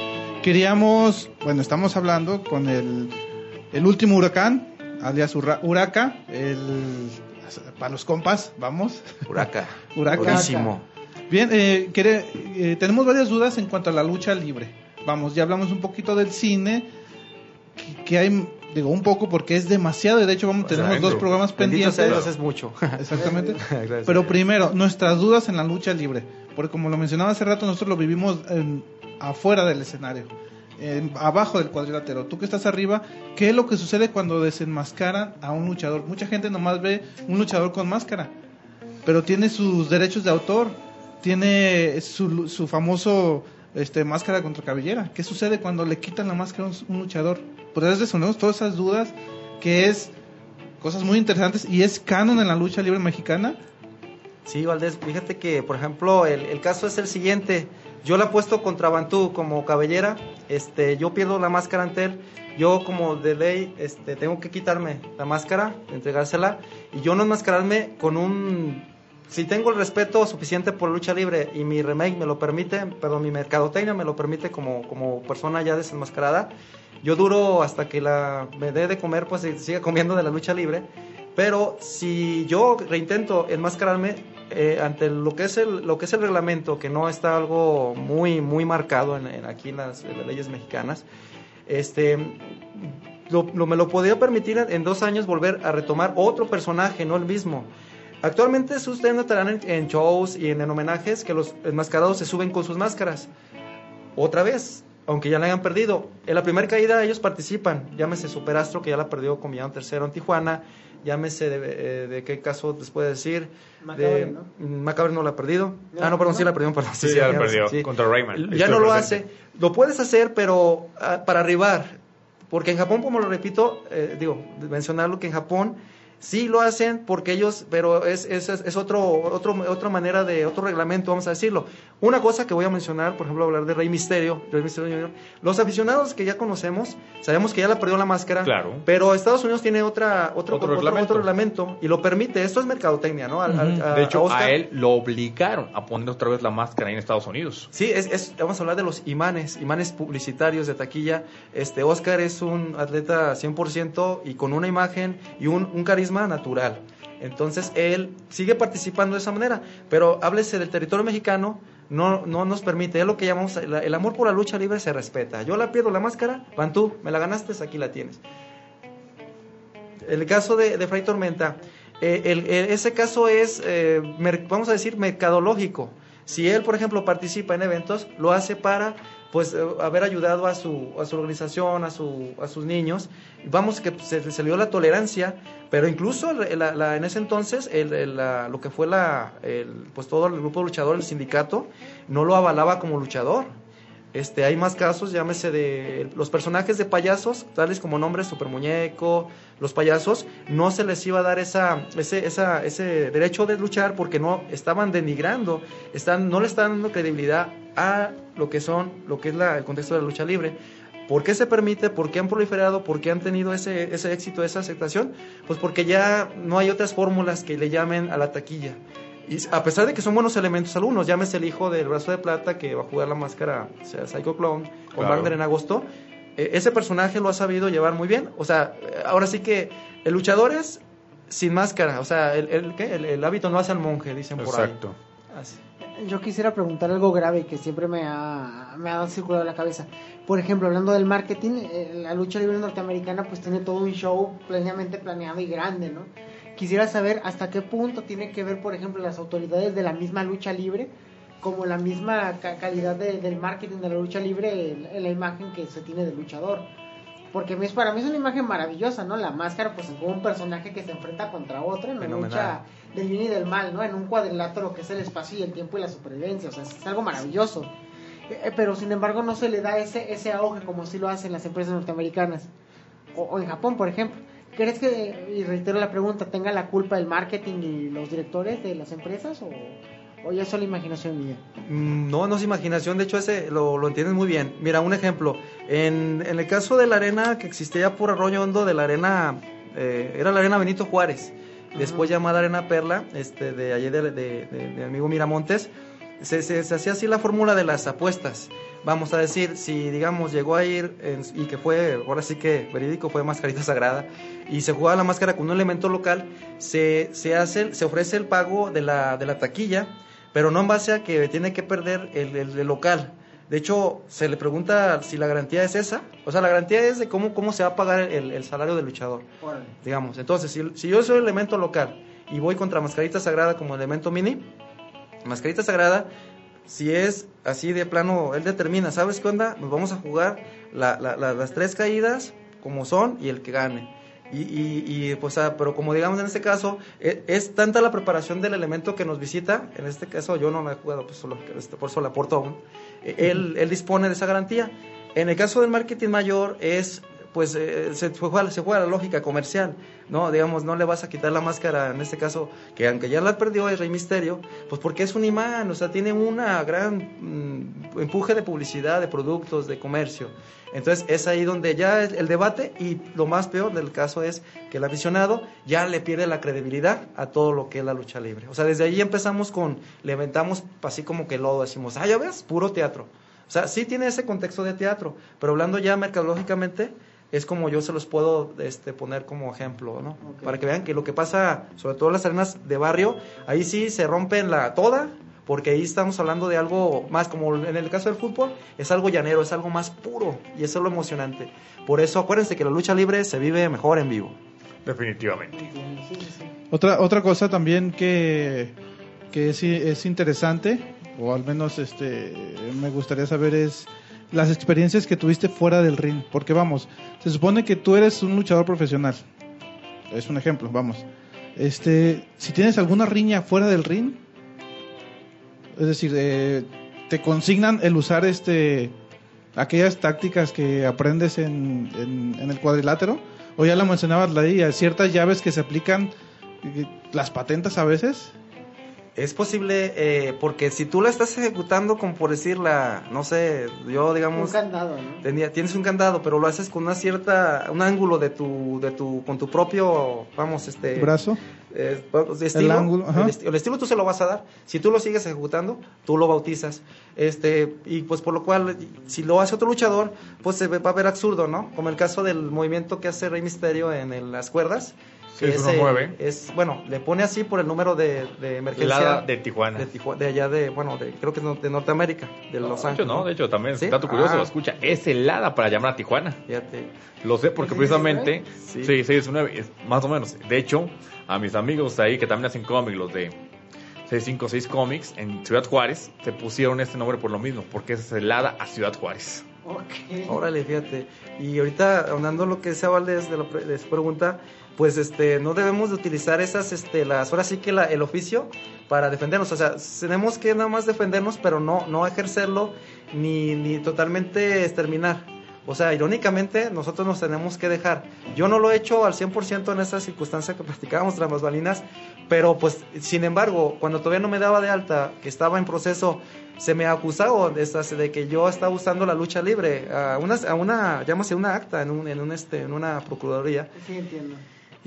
queríamos, bueno, estamos hablando con el, el último huracán, alias Huraca, el para los compas, vamos. Huraca. (laughs) Huraca. Buenísimo. Bien, eh, quere- eh, tenemos varias dudas en cuanto a la lucha libre. Vamos, ya hablamos un poquito del cine, que, que hay, digo, un poco porque es demasiado, y de hecho vamos, O sea, tenemos dos bendito. programas sea pendientes. Dios, es mucho. (laughs) Exactamente. (laughs) Pero primero, nuestras dudas en la lucha libre. Porque como lo mencionaba hace rato, nosotros lo vivimos en- afuera del escenario, en- abajo del cuadrilátero. Tú que estás arriba, ¿qué es lo que sucede cuando desenmascaran a un luchador? Mucha gente nomás ve un luchador con máscara, pero tiene sus derechos de autor, tiene su, su famoso este, máscara contra cabellera. ¿Qué sucede cuando le quitan la máscara a un, un luchador? ¿Podrías resolvernos todas esas dudas? Que es cosas muy interesantes y es canon en la lucha libre mexicana. Sí, Valdés, fíjate que, por ejemplo, el, el caso es el siguiente. Yo la he puesto contra Bantú como cabellera, este, yo pierdo la máscara ante él, yo como de ley este, tengo que quitarme la máscara, entregársela, y yo no enmascararme con un... Si tengo el respeto suficiente por lucha libre y mi remake me lo permite, perdón, mi mercadotecnia me lo permite como, como persona ya desenmascarada, yo duro hasta que la, me dé de comer, pues siga comiendo de la lucha libre. Pero si yo reintento enmascararme eh, ante lo que es el lo que es el reglamento, que no está algo muy muy marcado en, en aquí en las, en las leyes mexicanas, este lo, lo- me lo podría permitir en, dos años volver a retomar otro personaje, no el mismo. Actualmente ustedes notarán en, shows y en homenajes que los enmascarados se suben con sus máscaras. Otra vez, aunque ya la hayan perdido. En la primera caída ellos participan. Llámese Superastro, que ya la perdió con Millán Tercero en Tijuana. Llámese de, eh, de qué caso les puede decir. Macabre, de, ¿no? Macabre no la ha perdido. No, ah, no, perdón, no. sí la perdió, perdón. Sí, ya la sí, perdió sí. contra Rayman. Ya no lo hace. Lo puedes hacer, pero ah, para arribar. Porque en Japón, como lo repito, eh, digo, mencionarlo que en Japón sí lo hacen porque ellos, pero es, es, es otro, otro, otra manera de, otro reglamento, vamos a decirlo. Una cosa que voy a mencionar, por ejemplo, hablar de Rey Misterio, Rey Misterio Jr. Los aficionados que ya conocemos, sabemos que ya la perdió la máscara, Claro. pero Estados Unidos tiene otra, otro, Otro otro, reglamento. otro reglamento y lo permite. Esto es mercadotecnia, ¿no? A- De hecho, a él lo obligaron a poner otra vez la máscara ahí en Estados Unidos. Sí, es, es- vamos a hablar de los imanes, imanes publicitarios de taquilla. Este Oscar es un atleta 100% y con una imagen y un, un carisma natural. Entonces él sigue participando de esa manera, pero háblese del territorio mexicano, no, no nos permite, es lo que llamamos, el, el amor por la lucha libre se respeta. Yo la pierdo la máscara, van tú, me la ganaste, aquí la tienes. El caso de, de Fray Tormenta, eh, el- el- ese caso es, eh, vamos a decir, mercadológico. Si él, por ejemplo, participa en eventos, lo hace para pues eh, haber ayudado a su, a su organización, a, su, a sus niños. Vamos que se, se le dio la tolerancia, pero incluso en ese entonces el- la- lo que fue la, el, pues todo el grupo luchador, el sindicato, no lo avalaba como luchador. Este, hay más casos, llámese de los personajes de payasos, tales como nombres Super Muñeco, los payasos, no se les iba a dar esa, ese, esa, ese derecho de luchar porque no estaban denigrando, están, no le están dando credibilidad a lo que son, lo que es la- el contexto de la lucha libre. ¿Por qué se permite? ¿Por qué han proliferado? ¿Por qué han tenido ese, ese éxito, esa aceptación? Pues porque ya no hay otras fórmulas que le llamen a la taquilla. Y a pesar de que son buenos elementos algunos, llámese el hijo del brazo de plata que va a jugar la máscara, o sea, Psycho Clown, con Claro. Wagner en agosto, eh, ese personaje lo ha sabido llevar muy bien. O sea, eh, ahora sí que el luchador es sin máscara, o sea, el, el, ¿qué? el, el hábito no hace al monje, dicen por Exacto. ahí. Así. Yo quisiera preguntar algo grave que siempre me ha, me ha circulado la cabeza. Por ejemplo, hablando del marketing, eh, la lucha libre norteamericana pues tiene todo un show plenamente planeado y grande, ¿no? Quisiera saber hasta qué punto tiene que ver, por ejemplo, las autoridades de la misma lucha libre, como la misma ca- calidad de- del marketing de la lucha libre en, en la imagen que se tiene del luchador. Porque es- para mí es una imagen maravillosa, ¿no? La máscara, pues, es como un personaje que se enfrenta contra otro en la lucha del bien y del mal, ¿no? En un cuadrilátero que es el espacio y el tiempo y la supervivencia, o sea, es algo maravilloso. Eh, eh, pero sin embargo no se le da ese, ese auge como si lo hacen las empresas norteamericanas. O, o en Japón, por ejemplo. ¿Crees que, y reitero la pregunta, tenga la culpa el marketing y los directores de las empresas o, o ya es solo imaginación mía? Mm, No, no es imaginación, de hecho ese lo, lo entiendes muy bien. Mira, un ejemplo, en, en el caso de la arena que existía por Arroyo Hondo, de la arena, eh, era la arena Benito Juárez. después llamada Arena Perla, este, de ayer de, de, de- de mi amigo Miramontes, se, se- se hacía así la fórmula de las apuestas. Vamos a decir, si digamos llegó a ir en- y que fue, ahora sí que verídico, fue mascarita sagrada, y se jugaba la máscara con un elemento local, se, se, hace, se ofrece el pago de la, de la taquilla, pero no en base a que tiene que perder el, el- el local. De hecho, se le pregunta si la garantía es esa. O sea, la garantía es de cómo, cómo se va a pagar el, el salario del luchador. Digamos, entonces, si, si yo soy el elemento local y voy contra Mascarita Sagrada como elemento mini, Mascarita Sagrada, si es así de plano, él determina, ¿sabes qué onda? Nos vamos a jugar la- la- la- las tres caídas como son y el que gane. Y, pues, ah, pero como digamos en este caso, e- es, tanta la preparación del elemento que nos visita, en este caso yo no la he jugado, pues solo, este, por eso la aporto aún, eh, él, él dispone de esa garantía. En el caso del marketing mayor es, pues eh, se, juega, se juega la lógica comercial, ¿no? Digamos, no le vas a quitar la máscara, en este caso, que aunque ya la perdió es Rey Misterio, pues porque es un imán, o sea, tiene una gran mm, empuje de publicidad, de productos, de comercio. Entonces es ahí donde ya es el debate y lo más peor del caso es que el aficionado ya le pierde la credibilidad a todo lo que es la lucha libre. O sea, desde ahí empezamos con, le inventamos así como que lodo, decimos, ah, ya ves, puro teatro. O sea, sí tiene ese contexto de teatro, pero hablando ya mercadológicamente, es como yo se los puedo este, poner como ejemplo, ¿no? Para que vean que lo que pasa, sobre todo en las arenas de barrio, ahí sí se rompen la toda, porque ahí estamos hablando de algo más, como en el caso del fútbol, es algo llanero, es algo más puro, y eso es lo emocionante. Por eso acuérdense que la lucha libre se vive mejor en vivo. Definitivamente. Otra, otra cosa también que, que es, es interesante, o al menos este, me gustaría saber es las experiencias que tuviste fuera del ring. Porque vamos, se supone que tú eres un luchador profesional. Es un ejemplo, vamos. Este, si tienes alguna riña fuera del ring, es decir, eh, te consignan el usar este aquellas tácticas que aprendes en, en, el cuadrilátero, o ya la mencionabas la ciertas llaves que se aplican, eh, las patentas a veces. Es posible, eh, porque si tú la estás ejecutando como por decirla, no sé, yo digamos... Un candado, ¿no? tenía- tienes un candado, pero lo haces con una cierta, un ángulo de tu, de tu, con tu propio, vamos, este... Brazo. eh, estilo, ángulo, ajá. el, esti- el estilo tú se lo vas a dar. Si tú lo sigues ejecutando, tú lo bautizas. Este, y pues por lo cual, si lo hace otro luchador, pues se ve- va a ver absurdo, ¿no? Como el caso del movimiento que hace Rey Misterio en, el- las cuerdas. Que es, eh, 619. es, bueno, le pone así por el número de, de emergencia. La de Tijuana. De, Tijua- de allá de, bueno, de, creo que es de Norteamérica, de Los de hecho, Ángeles. no, de hecho, también, ¿Sí? dato curioso, Ah. escucha, es helada para llamar a Tijuana. Fíjate. Lo sé porque ¿Es precisamente, Sí. sí, 619, es más o menos. De hecho, a mis amigos ahí que también hacen cómics, los de 656 Comics en Ciudad Juárez, se pusieron este nombre por lo mismo, porque es helada a Ciudad Juárez. Ok. Órale, fíjate. Y ahorita, hablando lo que decía Valdés de, la pre- de su pregunta, pues este, no debemos de utilizar esas, este, las, ahora sí que la- el oficio para defendernos. O sea, tenemos que nada más defendernos, pero no, no ejercerlo ni, ni totalmente exterminar. O sea, irónicamente, nosotros nos tenemos que dejar. Yo no lo he hecho al 100% en esa circunstancia que practicábamos tras balinas, pero pues, sin embargo, cuando todavía no me daba de alta, que estaba en proceso, se me acusaba de, de que yo estaba usando la lucha libre a una, a una llámase una acta en, un, en, un, este, en una procuraduría. Sí, entiendo.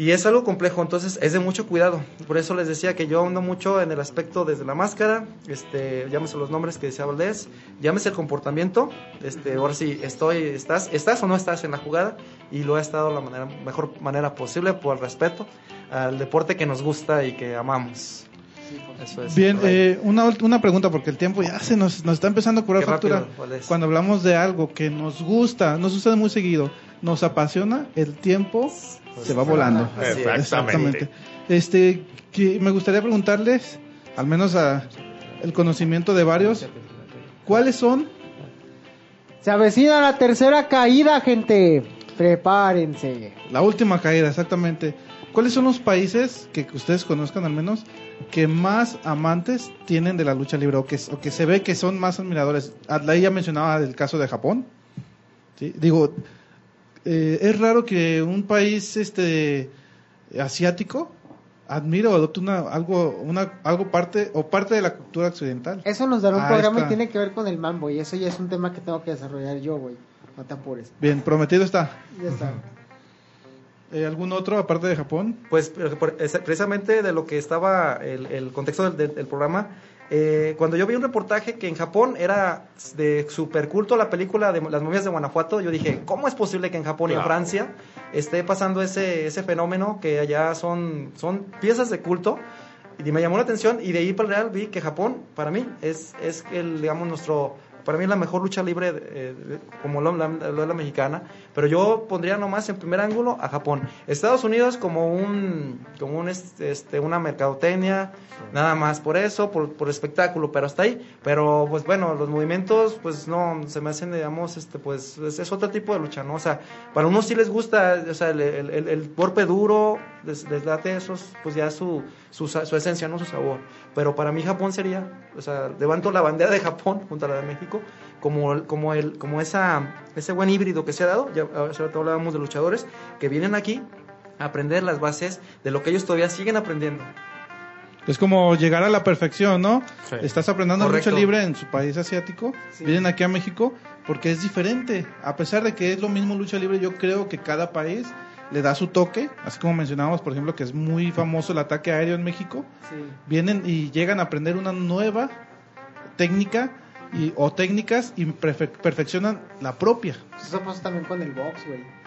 Y es algo complejo, entonces es de mucho cuidado. Por eso les decía que yo ando mucho en el aspecto desde la máscara, este, llámese los nombres que decía Valdés, llámese el comportamiento, este, ahora sí, estoy, estás, estás o no estás en la jugada, y lo he estado de la manera, mejor manera posible por respeto al deporte que nos gusta y que amamos. Eso es. Bien, eh, una, una pregunta porque el tiempo ya se nos, nos está empezando a curar factura. rápido. Cuando hablamos de algo que nos gusta, nos sucede muy seguido, nos apasiona, el tiempo se va volando. Exactamente. Este, que me gustaría preguntarles, al menos a el conocimiento de varios, ¿cuáles son Se avecina la tercera caída, gente. Prepárense. la última caída exactamente? ¿Cuáles son los países que ustedes conozcan al menos que más amantes tienen de la lucha libre o que, o que se ve que son más admiradores? Adlai ya mencionaba el caso de Japón. ¿sí? Digo, eh, es raro que un país este asiático admire o adopte una, algo, una, algo parte o parte de la cultura occidental. Eso nos dará un Ah, programa está. y tiene que ver con el mambo. Y eso ya es un tema que tengo que desarrollar yo, güey. No te apures. Bien, prometido está. Ya está. Eh, ¿Algún otro aparte de Japón? Pues precisamente de lo que estaba el, el contexto del, del- del programa, eh, cuando yo vi un reportaje que en Japón era de super culto la película de las momias de Guanajuato, yo dije, ¿cómo es posible que en Japón y en Claro. Francia esté pasando ese, ese fenómeno que allá son, son piezas de culto? Y me llamó la atención y de ahí para el real vi que Japón, para mí, es, es el, digamos, nuestro... Para mí es la mejor lucha libre eh, como lo, es la mexicana, pero yo pondría nomás en primer ángulo a Japón. Estados Unidos como un como un este, este, una mercadotecnia, nada más por eso, por, por espectáculo, pero hasta ahí. Pero pues bueno, los movimientos pues no se me hacen digamos este pues es, es otro tipo de lucha, ¿no? O sea, para unos sí les gusta, o sea, el, el, el- el golpe duro les, les late esos pues ya su, su su esencia, no su sabor. Pero para mí Japón sería, o sea, levanto la bandera de Japón junto a la de México como como el como esa ese buen híbrido que se ha dado, ya hace rato hablábamos de luchadores que vienen aquí a aprender las bases de lo que ellos todavía siguen aprendiendo. Es como llegar a la perfección, ¿no? Sí. Estás aprendiendo Correcto. lucha libre en su país asiático, Sí. vienen aquí a México porque es diferente. A pesar de que es lo mismo lucha libre, yo creo que cada país le da su toque, así como mencionábamos, por ejemplo, que es muy famoso el ataque aéreo en México. Sí. Vienen y llegan a aprender una nueva técnica y, o técnicas y perfeccionan la propia. Eso pasa también con el box, güey.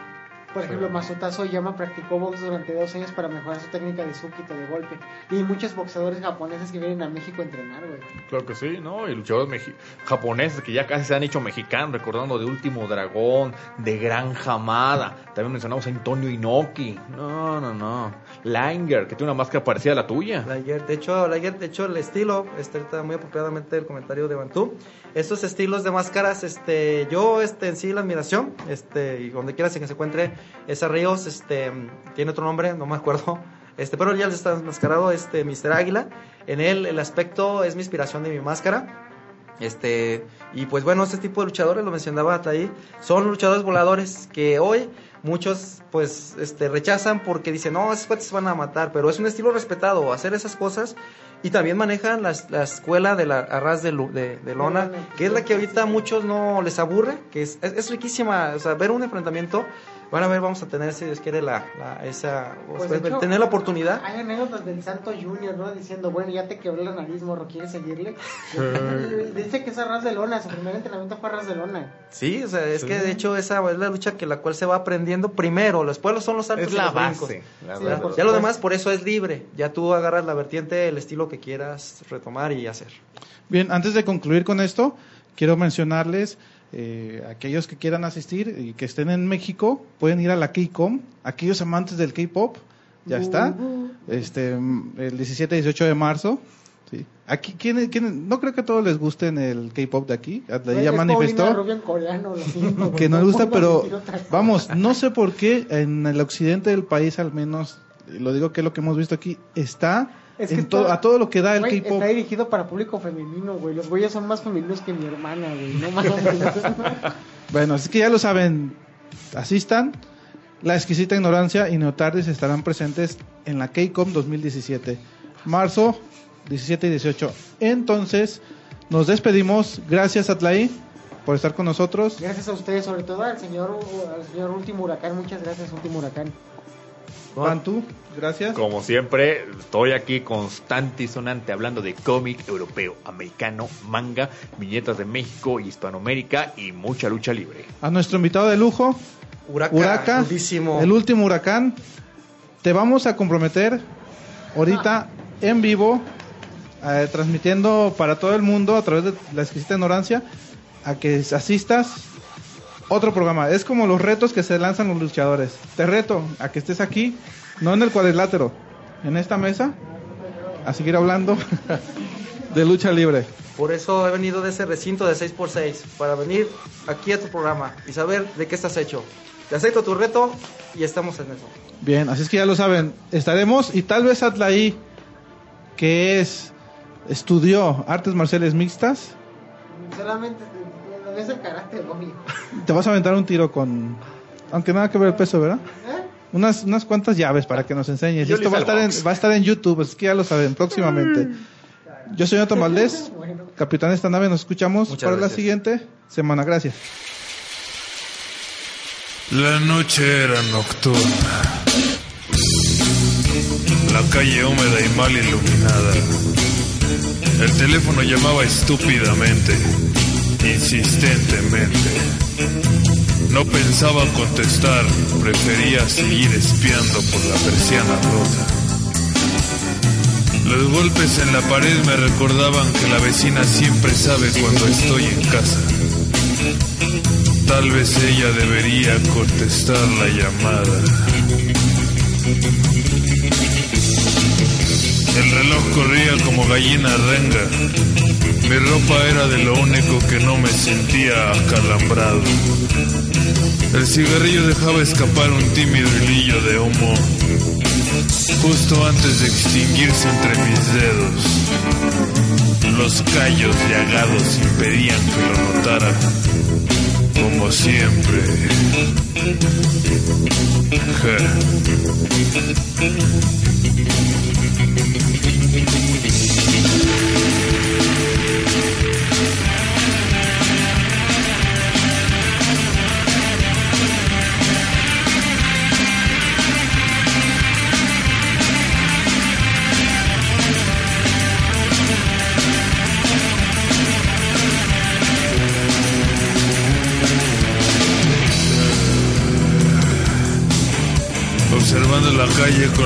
Por ejemplo, Masuta Soyama practicó box durante dos años para mejorar su técnica de sukito de golpe. Y hay muchos boxeadores japoneses que vienen a México a entrenar, güey. Claro que sí, ¿no? Y luchadores mexi- japoneses que ya casi se han hecho mexicanos, recordando de Último Dragón, de Gran Jamada. También mencionamos a Antonio Inoki. No, no, no. Langer, que tiene una máscara parecida a la tuya. Liger, de hecho, Liger, de hecho el estilo, este está muy apropiadamente el comentario de Bantú. Estos estilos de máscaras, este, yo este en sí la admiración, este, y donde quiera que se encuentre esa Ríos, este, tiene otro nombre, no me acuerdo. Este, pero ya está enmascarado, este, Mr. Águila. En él, el aspecto es mi inspiración de mi máscara. Este, y pues bueno, este tipo de luchadores, lo mencionaba hasta ahí, son luchadores voladores que hoy muchos pues este, rechazan porque dicen, no, esos cuates se van a matar, pero es un estilo respetado hacer esas cosas y también manejan las- la escuela de la arras de, lu- de, de lona, que es la que ahorita a muchos no les aburre, que es, es, es riquísima, o sea, ver un enfrentamiento, van a ver, vamos a tener, si Dios quiere, la, la- esa, Pues, de hecho, tener la oportunidad. Hay anécdotas del Santo Junior, ¿no? Diciendo, bueno, ya te quebré la nariz, morro, ¿quieres seguirle? (laughs) Dice que es a ras de lona, su primer entrenamiento fue a ras de lona. Sí, o sea, es que de hecho esa es la lucha que la cual se va aprendiendo primero, después son los saltos Es y la los base. la Sí, verdad. Ya lo demás por eso es libre, ya tú agarras la vertiente, el estilo que quieras retomar y hacer. Bien, antes de concluir con esto, quiero mencionarles eh, aquellos que quieran asistir y que estén en México, pueden ir a la K-Com, aquellos amantes del K-Pop, ya está, este, mm, el 17 y 18 de marzo. Sí. Aquí, ¿quién, quién- no creo que a todos les guste el K-Pop de aquí, ya es manifestó. En coreano, que no le gusta, pero vamos, no sé por qué en el occidente del país al menos, lo digo que es lo que hemos visto aquí, está Es que to- a todo lo que da el K-pop. Está dirigido para público femenino, güey. Los güeyes son más femeninos que mi hermana, güey. No mames. (laughs) Bueno, así que ya lo saben, asistan. La exquisita ignorancia y Neotardis estarán presentes en la KCOM 2017, marzo 17 y 18. Entonces, nos despedimos. Gracias, Atlaí, por estar con nosotros. gracias a ustedes, sobre todo al señor, al señor Último Huracán. Muchas gracias, Último Huracán. Pantú, gracias. Como siempre, estoy aquí constante y sonante hablando de cómic europeo, americano, manga, viñetas de México y Hispanoamérica y mucha lucha libre. A nuestro invitado de lujo, Huraca, Huraca, crudísimo. el último huracán. Te vamos a comprometer ahorita en vivo, eh, transmitiendo para todo el mundo a través de la exquisita ignorancia, a que asistas otro programa. Es como los retos que se lanzan los luchadores. Te reto a que estés aquí, no en el cuadrilátero, en esta mesa, a seguir hablando (laughs) de lucha libre. Por eso he venido de ese recinto de 6x6, para venir aquí a tu programa y saber de qué estás hecho. Te acepto tu reto y estamos en eso. Bien, así es que ya lo saben, estaremos y tal vez Atlaí, que es estudió artes marciales mixtas, Solamente el carácter, güey. te vas a aventar un tiro con, aunque nada que ver el peso, ¿verdad? ¿Eh? Unas, unas cuantas llaves para que nos enseñes. Y Yo esto va a, estar en, box. va a estar en YouTube, así que ya lo saben, próximamente. Yo soy Otto Valdés, (laughs) Bueno. capitán de esta nave, nos escuchamos Muchas para la siguiente semana. Gracias. La noche era nocturna. La calle húmeda y mal iluminada. El teléfono llamaba estúpidamente, insistentemente. No pensaba contestar, prefería seguir espiando por la persiana rota. Los golpes en la pared me recordaban que la vecina siempre sabe cuando estoy en casa. Tal vez ella debería contestar la llamada. El reloj corría como gallina renga. Mi ropa era de lo único que no me sentía acalambrado. El cigarrillo dejaba escapar un tímido hilillo de humo justo antes de extinguirse entre mis dedos. Los callos llagados impedían que lo notara, como siempre.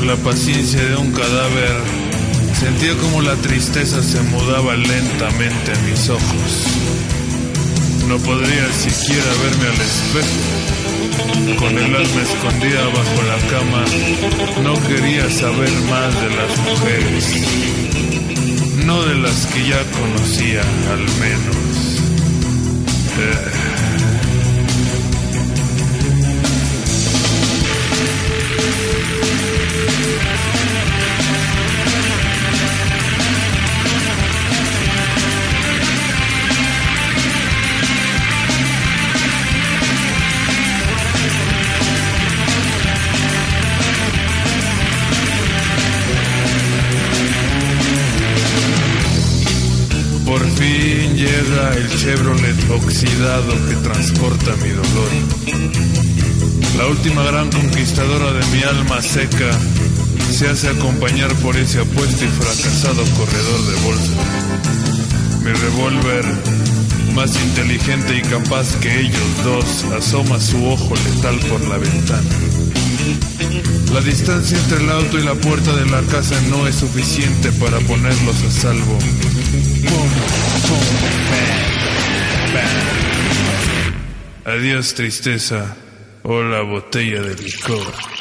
La paciencia de un cadáver, sentía como la tristeza se mudaba lentamente a mis ojos. No podría siquiera verme al espejo. Con el alma escondida bajo la cama, no quería saber más de las mujeres. No de las que ya conocía, al menos. Eh. El Chevrolet oxidado que transporta mi dolor. La última gran conquistadora de mi alma seca se hace acompañar por ese apuesto y fracasado corredor de bolsa. Mi revólver, más inteligente y capaz que ellos dos, asoma su ojo letal por la ventana. La distancia entre el auto y la puerta de la casa no es suficiente para ponerlos a salvo. Adiós tristeza. Hola botella de licor.